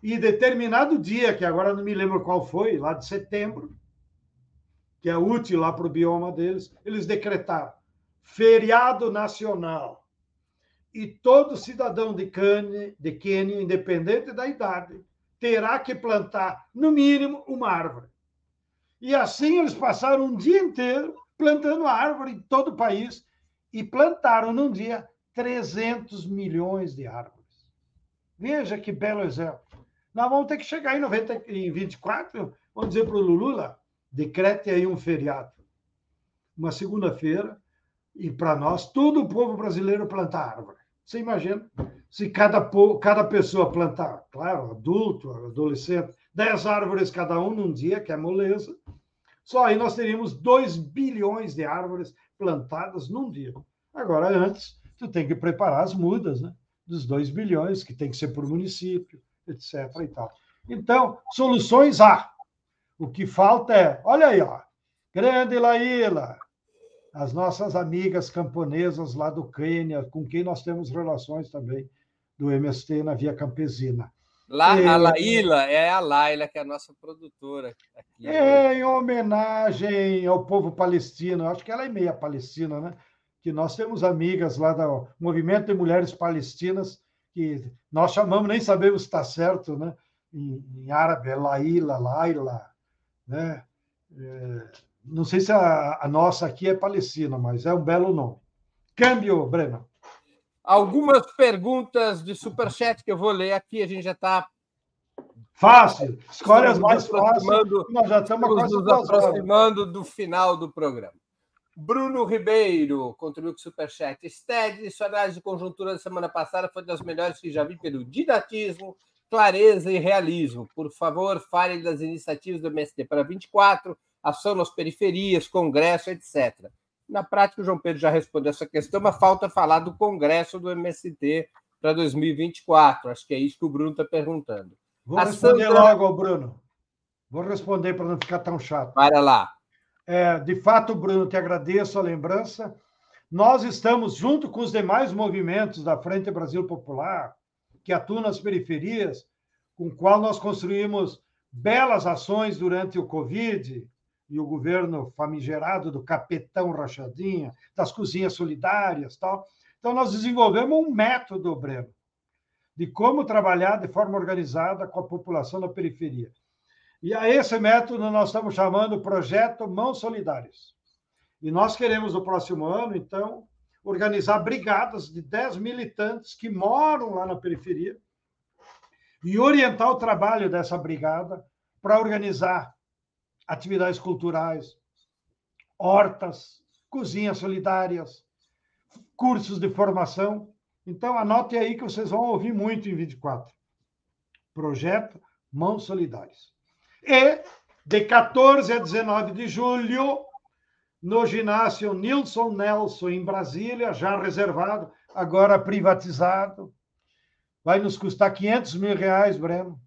E determinado dia, que agora não me lembro qual foi, lá de setembro, que é útil lá para o bioma deles, eles decretaram feriado nacional. E todo cidadão de Quênia, de Quênia, independente da idade, terá que plantar, no mínimo, uma árvore. E assim eles passaram um dia inteiro plantando árvore em todo o país e plantaram num dia 300 milhões de árvores. Veja que belo exemplo. Nós vamos ter que chegar em, 90, em 24, vamos dizer para o Lula, decrete aí um feriado. Uma segunda-feira, e para nós, todo o povo brasileiro plantar árvore. Você imagina se cada, cada pessoa plantar, claro, adulto, adolescente, 10 árvores cada um num dia, que é moleza, só aí nós teríamos 2 bilhões de árvores plantadas num dia. Agora, antes, tu tem que preparar as mudas, né? Dos 2 bilhões, que tem que ser por município, etc. E tal. Então, soluções há. O que falta é, olha aí, ó, grande Laíla, as nossas amigas camponesas lá do Quênia, com quem nós temos relações também, do MST na Via Campesina. Lá, é, a Laíla é a Laila, que é a nossa produtora. Aqui. É, em homenagem ao povo palestino, acho que ela é meia palestina, né? que nós temos amigas lá do Movimento de Mulheres Palestinas, que nós chamamos, nem sabemos se está certo, né? em, em árabe é Laila, Laila, né? É, não sei se a, a, nossa aqui é Palestina, mas é um belo nome. Câmbio, Breno. Algumas perguntas de superchat que eu vou ler aqui, a gente já está Fácil. Escolhe as mais fáceis. Nós já estamos nos aproximando do final do programa. Bruno Ribeiro contribuiu com o Superchat. Sted, sua análise de conjuntura da semana passada foi das melhores que já vi pelo didatismo, clareza e realismo. Por favor, fale das iniciativas do MST para 24, ação nas periferias, congresso, etc. Na prática, o João Pedro já respondeu essa questão, mas falta falar do congresso do MST para 2024. Acho que é isso que o Bruno está perguntando. Vou a responder Sandra... logo, Bruno. Vou responder para não ficar tão chato. Para lá. É, de fato, Bruno, te agradeço a lembrança. Nós estamos, junto com os demais movimentos da Frente Brasil Popular, que atuam nas periferias, com o qual nós construímos belas ações durante o Covid e o governo famigerado do capetão rachadinha, das cozinhas solidárias tal. Então, nós desenvolvemos um método, Breno, de como trabalhar de forma organizada com a população da periferia. E a esse método nós estamos chamando Projeto Mãos Solidárias. E nós queremos, no próximo ano, então, organizar brigadas de 10 militantes que moram lá na periferia e orientar o trabalho dessa brigada para organizar atividades culturais, hortas, cozinhas solidárias, cursos de formação. Então, anote aí que vocês vão ouvir muito em 24. Projeto Mãos Solidárias. E de 14 a 19 de julho, no ginásio Nilson Nelson, em Brasília, já reservado, agora privatizado. Vai nos custar 500 mil reais, Breno,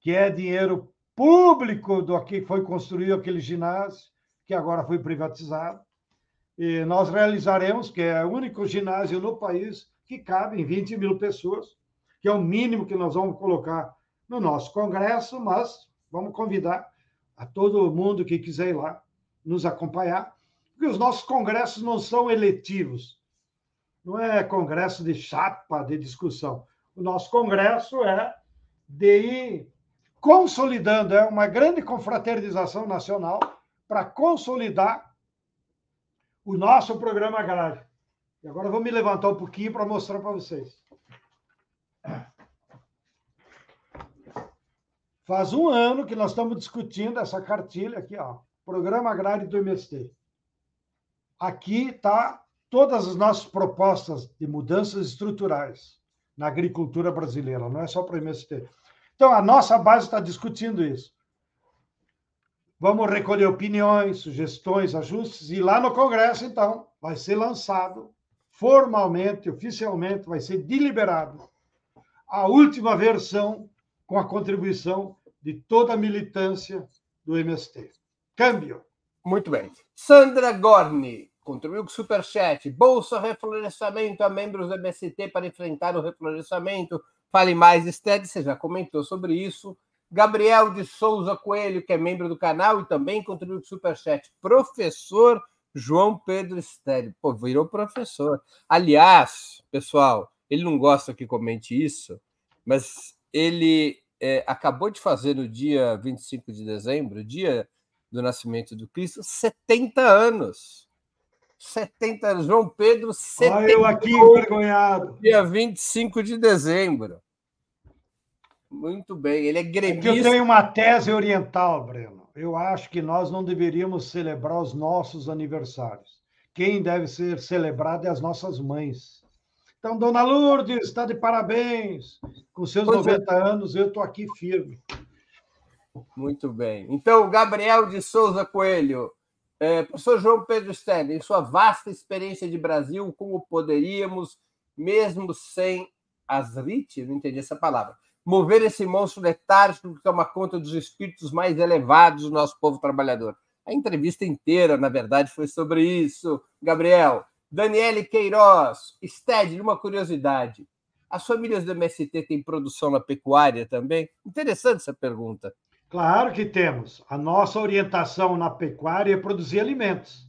que é dinheiro público do que foi construído aquele ginásio, que agora foi privatizado. E nós realizaremos, que é o único ginásio no país que cabe em 20 mil pessoas, que é o mínimo que nós vamos colocar no nosso congresso, mas Vamos convidar a todo mundo que quiser ir lá nos acompanhar, porque os nossos congressos não são eletivos. Não é congresso de chapa, de discussão. O nosso congresso é de ir consolidando, é uma grande confraternização nacional para consolidar o nosso programa agrário. E agora eu vou me levantar um pouquinho para mostrar para vocês. Faz um ano que nós estamos discutindo essa cartilha aqui, ó, Programa Agrário do MST. Aqui está todas as nossas propostas de mudanças estruturais na agricultura brasileira, não é só para o MST. Então, a nossa base está discutindo isso. Vamos recolher opiniões, sugestões, ajustes, e lá no Congresso, então, vai ser lançado formalmente, oficialmente, vai ser deliberado a última versão com a contribuição de toda a militância do MST. Câmbio. Muito bem. Sandra Gorni contribuiu com Superchat. Bolsa reflorestamento a membros do MST para enfrentar o reflorestamento. Fale mais, Sted, você já comentou sobre isso. Gabriel de Souza Coelho, que é membro do canal e também contribuiu com Superchat. Professor João Pedro Sted. Pô, virou professor. Aliás, pessoal, ele não gosta que comente isso, mas ele é, acabou de fazer no dia 25 de dezembro, dia do nascimento do Cristo, 70 anos. 70 anos. João Pedro, 70 Olha eu aqui envergonhado. Dia 25 de dezembro. Muito bem, ele é gremista. É eu tenho uma tese oriental, Breno. Eu acho que nós não deveríamos celebrar os nossos aniversários. Quem deve ser celebrado é as nossas mães. Então, Dona Lourdes, está de parabéns. Com seus pois 90 é. anos, eu estou aqui firme. Muito bem. Então, Gabriel de Souza Coelho, é, professor João Pedro Stern, em sua vasta experiência de Brasil, como poderíamos, mesmo sem as RIT, não entendi essa palavra, mover esse monstro letárgico que toma conta dos espíritos mais elevados do nosso povo trabalhador? A entrevista inteira, na verdade, foi sobre isso. Gabriel, Daniele Queiroz, Sted, uma curiosidade. As famílias do MST têm produção na pecuária também? Interessante essa pergunta. Claro que temos. A nossa orientação na pecuária é produzir alimentos.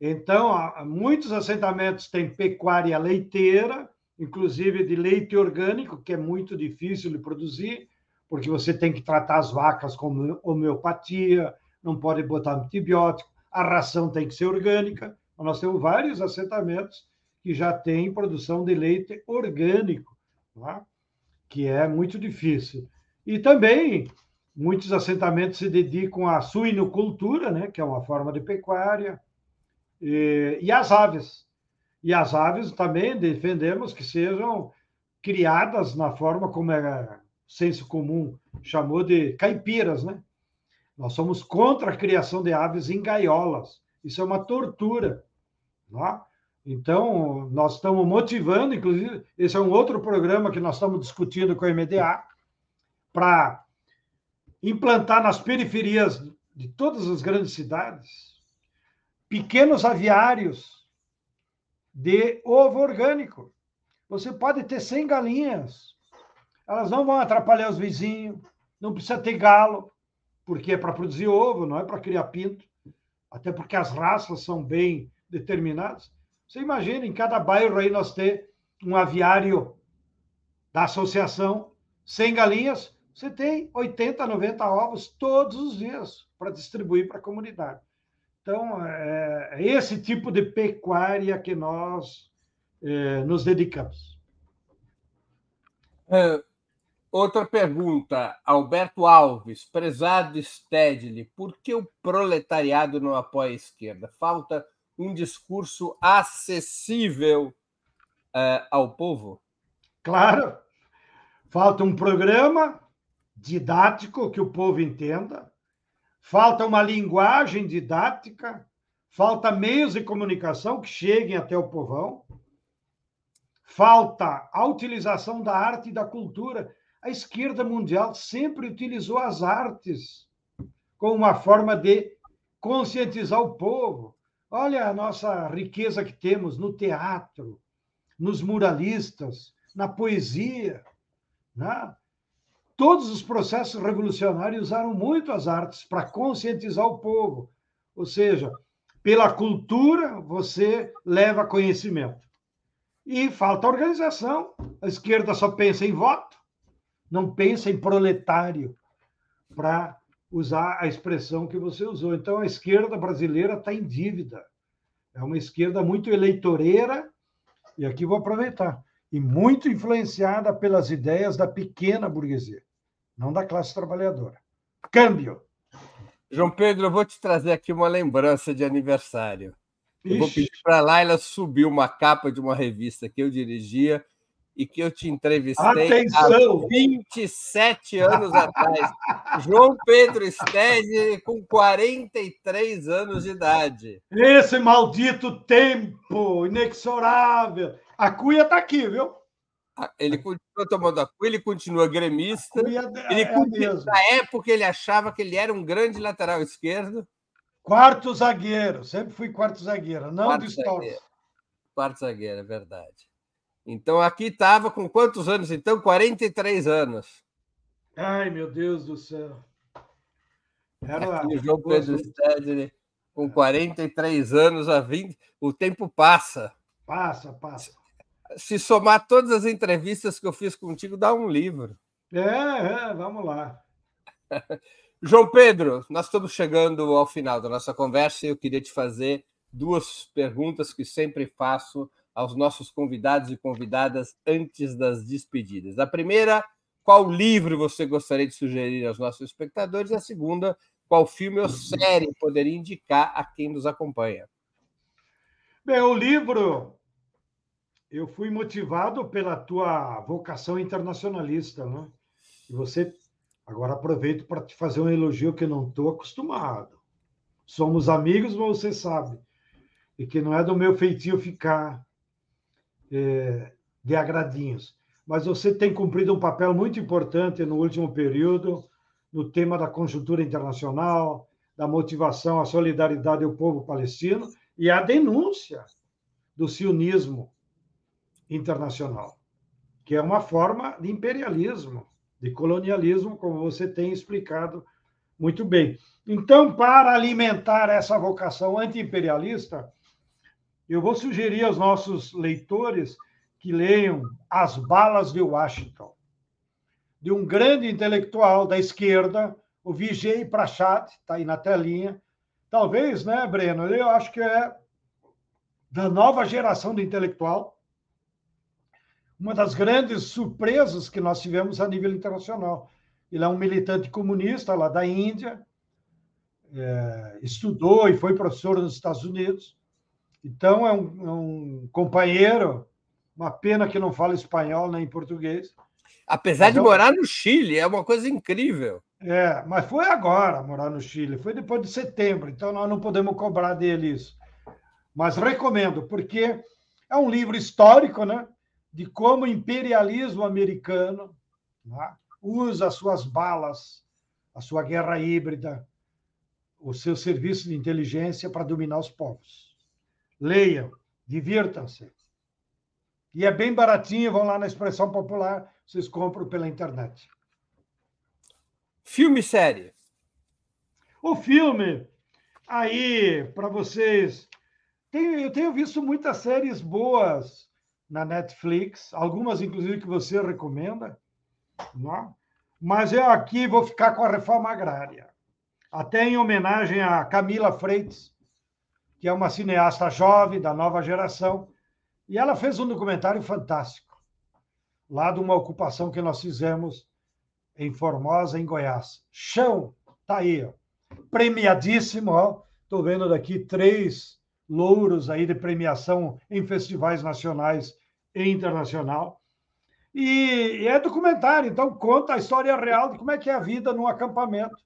Então, muitos assentamentos têm pecuária leiteira, inclusive de leite orgânico, que é muito difícil de produzir, porque você tem que tratar as vacas com homeopatia, não pode botar antibiótico, a ração tem que ser orgânica. Nós temos vários assentamentos que já têm produção de leite orgânico, é? que é muito difícil. E também muitos assentamentos se dedicam à suinocultura, né, que é uma forma de pecuária, E, e as aves. E as aves também defendemos que sejam criadas na forma como é senso comum chamou de caipiras, né? Nós somos contra a criação de aves em gaiolas. Isso é uma tortura. Não é? Então, nós estamos motivando, inclusive, esse é um outro programa que nós estamos discutindo com a MDA, para implantar nas periferias de todas as grandes cidades pequenos aviários de ovo orgânico. Você pode ter 100 galinhas, elas não vão atrapalhar os vizinhos, não precisa ter galo, porque é para produzir ovo, não é para criar pinto, até porque as raças são bem determinadas. Você imagina, em cada bairro aí nós ter um aviário da associação, 100 galinhas, você tem 80, 90 ovos todos os dias para distribuir para a comunidade. Então, é, é esse tipo de pecuária que nós é, nos dedicamos. É, outra pergunta, Alberto Alves, prezado Stedley, por que o proletariado não apoia a esquerda? Falta um discurso acessível uh, ao povo? Claro. Falta um programa didático que o povo entenda, falta uma linguagem didática, falta meios de comunicação que cheguem até o povão, falta a utilização da arte e da cultura. A esquerda mundial sempre utilizou as artes como uma forma de conscientizar o povo. Olha a nossa riqueza que temos no teatro, nos muralistas, na poesia. Né? Todos os processos revolucionários usaram muito as artes para conscientizar o povo. Ou seja, pela cultura você leva conhecimento. E falta organização. A esquerda só pensa em voto, não pensa em proletário, para usar a expressão que você usou. Então, a esquerda brasileira está em dívida. É uma esquerda muito eleitoreira, e aqui vou aproveitar, e muito influenciada pelas ideias da pequena burguesia, não da classe trabalhadora. Câmbio. João Pedro, eu vou te trazer aqui uma lembrança de aniversário. Eu vou pedir para a Laila subir uma capa de uma revista que eu dirigia e que eu te entrevistei Atenção! há 27 anos atrás. João Pedro Stede, com 43 anos de idade. Esse maldito tempo inexorável. A cuia está aqui, viu? Ah, ele continua tomando a cuia, ele continua gremista. Cuia ele é continua, na época ele achava que ele era um grande lateral esquerdo. Quarto zagueiro, sempre fui quarto zagueiro, não quarto zagueiro. Quarto zagueiro, é verdade. Então aqui estava com quantos anos? Então, 43 anos. Ai, meu Deus do céu. Era aqui, o João Pedro Stedley, com 43 anos a 20, o tempo passa. Passa, passa. Se somar todas as entrevistas que eu fiz contigo, dá um livro. É, é vamos lá. João Pedro, nós estamos chegando ao final da nossa conversa e eu queria te fazer duas perguntas que sempre faço aos nossos convidados e convidadas antes das despedidas. A primeira, qual livro você gostaria de sugerir aos nossos espectadores? A segunda, qual filme ou série poderia indicar a quem nos acompanha? Bem, o livro eu fui motivado pela tua vocação internacionalista, né? E você Agora aproveito para te fazer um elogio que não estou acostumado. Somos amigos, mas você sabe. E que não é do meu feitio ficar é, de agradinhos. Mas você tem cumprido um papel muito importante no último período no tema da conjuntura internacional, da motivação à solidariedade ao povo palestino e à denúncia do sionismo internacional, que é uma forma de imperialismo de colonialismo, como você tem explicado muito bem. Então, para alimentar essa vocação anti-imperialista, eu vou sugerir aos nossos leitores que leiam As Balas de Washington, de um grande intelectual da esquerda, o Vijay Prashad, está aí na telinha. Talvez, né, Breno? Eu acho que é da nova geração de intelectual, uma das grandes surpresas que nós tivemos a nível internacional. Ele é um militante comunista lá da Índia, é, estudou e foi professor nos Estados Unidos, Então, é um, é um companheiro, uma pena que não fala espanhol nem português. Apesar mas de morar no Chile, é uma coisa incrível. É, mas foi agora morar no Chile, foi depois de setembro, então nós não podemos cobrar dele isso. Mas recomendo, porque é um livro histórico, né? De como o imperialismo americano né, usa suas balas, a sua guerra híbrida, o seu serviço de inteligência para dominar os povos. Leiam, divirtam-se. E é bem baratinho, vão lá na expressão popular, vocês compram pela internet. Filme série. O filme, aí, para vocês. Tem, eu tenho visto muitas séries boas na Netflix, algumas, inclusive, que você recomenda. Não? É? Mas eu aqui vou ficar com a reforma agrária. Até em homenagem a Camila Freitas, que é uma cineasta jovem da nova geração. E ela fez um documentário fantástico, lá de uma ocupação que nós fizemos em Formosa, em Goiás. Chão, tá aí, ó. premiadíssimo. Estou vendo daqui três louros aí de premiação em festivais nacionais e internacional. E, é documentário, então conta a história real de como é que é a vida num acampamento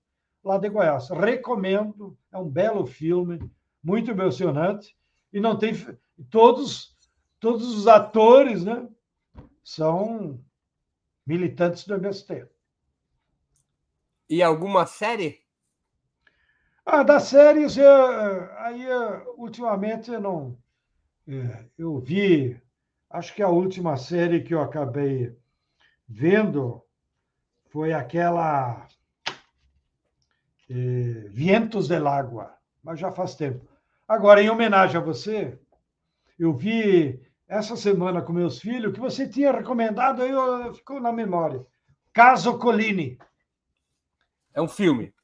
lá de Goiás. Recomendo, é um belo filme, muito emocionante e não tem todos todos os atores, né, são militantes do MST. E alguma série? Ah, das séries, eu, aí ultimamente eu não. É, eu vi, acho que a última série que eu acabei vendo foi aquela é, Vientos del Água, mas já faz tempo. Agora, em homenagem a você, eu vi essa semana com meus filhos que você tinha recomendado, aí ficou na memória. Caso Colini. É um filme.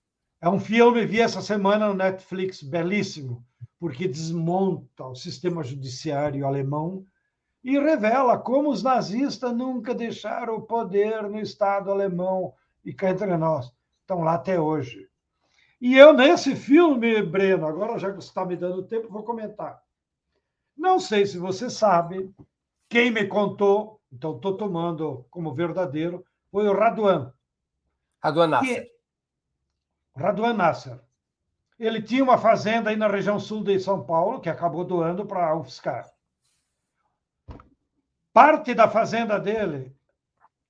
É um filme, vi essa semana no Netflix, belíssimo, porque desmonta o sistema judiciário alemão e revela como os nazistas nunca deixaram o poder no Estado alemão e cá entre nós. Estão lá até hoje. E eu, nesse filme, Breno, agora já que você está me dando tempo, vou comentar. Não sei se você sabe, quem me contou, então estou tomando como verdadeiro, foi o Raduan. Raduan Nasser. Raduan Nasser. Ele tinha uma fazenda aí na região sul de São Paulo, que acabou doando para a UFSCar. Parte da fazenda dele,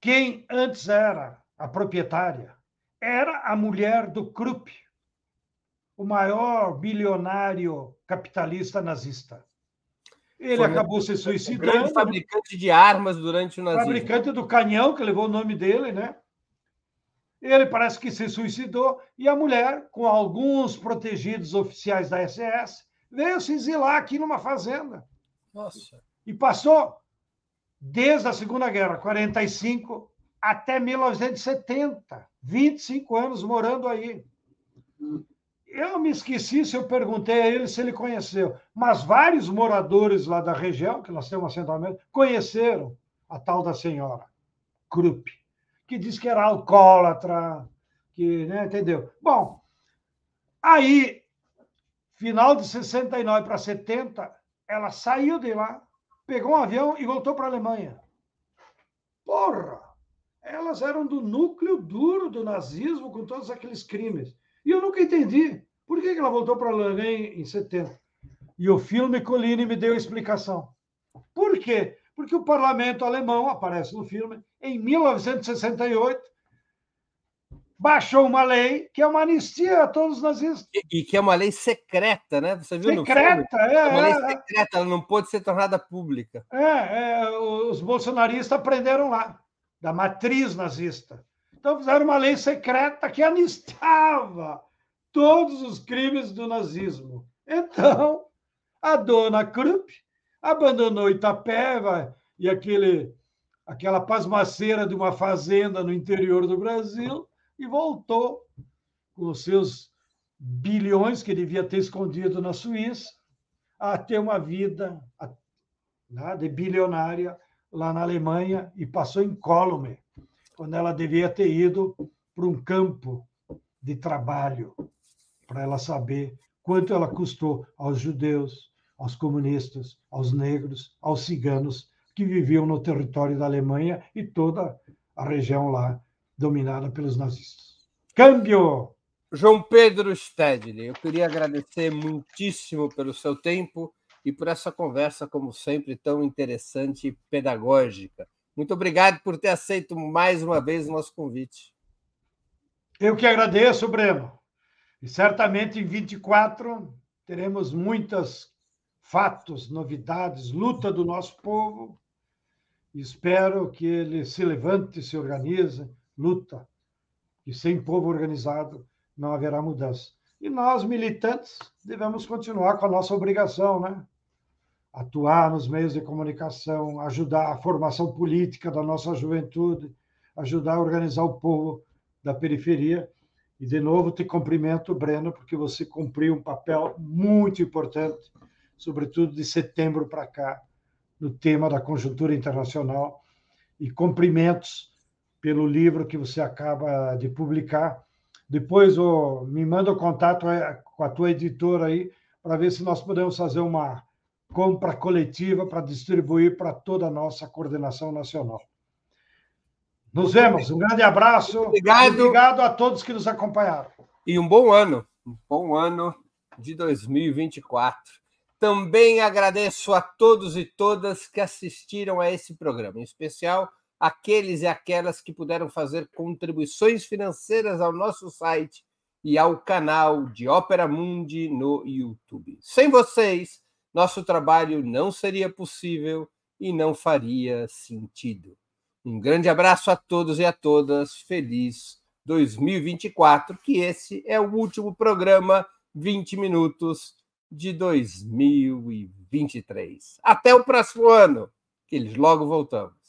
quem antes era a proprietária, era a mulher do Krupp, o maior bilionário capitalista nazista. Ele Foi acabou se suicidando. Né? fabricante de armas durante o nazismo. Fabricante do canhão, que levou o nome dele, né? Ele parece que se suicidou e a mulher, com alguns protegidos oficiais da SS, veio se exilar aqui numa fazenda. Nossa. E passou desde a Segunda Guerra, 45 até 1970, 25 anos morando aí. Eu me esqueci se eu perguntei a ele se ele conheceu, mas vários moradores lá da região, que nós temos um assentamento, conheceram a tal da senhora Krupp que disse que era alcoólatra, que, né, entendeu? Bom, aí, final de 69 para 70, ela saiu de lá, pegou um avião e voltou para a Alemanha. Porra! Elas eram do núcleo duro do nazismo com todos aqueles crimes. E eu nunca entendi por que ela voltou para a Alemanha em 70. E o filme Colline me deu explicação. Por quê? Porque o parlamento alemão, aparece no filme, em 1968, baixou uma lei que é uma anistia a todos os nazistas. E, e que é uma lei secreta, né? Você viu secreta, é. É uma lei é. secreta, ela não pode ser tornada pública. É, é, os bolsonaristas aprenderam lá, da matriz nazista. Então fizeram uma lei secreta que anistiava todos os crimes do nazismo. Então, a dona Krupp abandonou Itapeva e aquele, aquela pasmaceira de uma fazenda no interior do Brasil e voltou com os seus bilhões que devia ter escondido na Suíça a ter uma vida né, de bilionária lá na Alemanha e passou em Colome, quando ela devia ter ido para um campo de trabalho, para ela saber quanto ela custou aos judeus, aos comunistas, aos negros, aos ciganos que viviam no território da Alemanha e toda a região lá dominada pelos nazistas. Câmbio! João Pedro Stedley, eu queria agradecer muitíssimo pelo seu tempo e por essa conversa, como sempre, tão interessante e pedagógica. Muito obrigado por ter aceito mais uma vez o nosso convite. Eu que agradeço, Breno. E certamente em 24 teremos muitos fatos, novidades, luta do nosso povo. Espero que ele se levante, se organize, luta. E sem povo organizado não haverá mudança. E nós, militantes, devemos continuar com a nossa obrigação, né? Atuar nos meios de comunicação, ajudar a formação política da nossa juventude, ajudar a organizar o povo da periferia. E, de novo, te cumprimento, Breno, porque você cumpriu um papel muito importante, sobretudo de setembro para cá, no tema da conjuntura internacional. E cumprimentos pelo livro que você acaba de publicar. Depois oh, me manda o contato é, com a tua editora aí, para ver se nós podemos fazer uma compra coletiva para distribuir para toda a nossa coordenação nacional. Nos vemos. Um grande abraço. Obrigado. Obrigado a todos que nos acompanharam. E um bom ano. Um bom ano de 2024. Também agradeço a todos e todas que assistiram a esse programa, em especial aqueles e aquelas que puderam fazer contribuições financeiras ao nosso site e ao canal de Ópera Mundi no YouTube. Sem vocês, nosso trabalho não seria possível e não faria sentido. Um grande abraço a todos e a todas. Feliz 2024, que esse é o último programa 20 minutos de 2023. Até o próximo ano, que eles logo voltamos.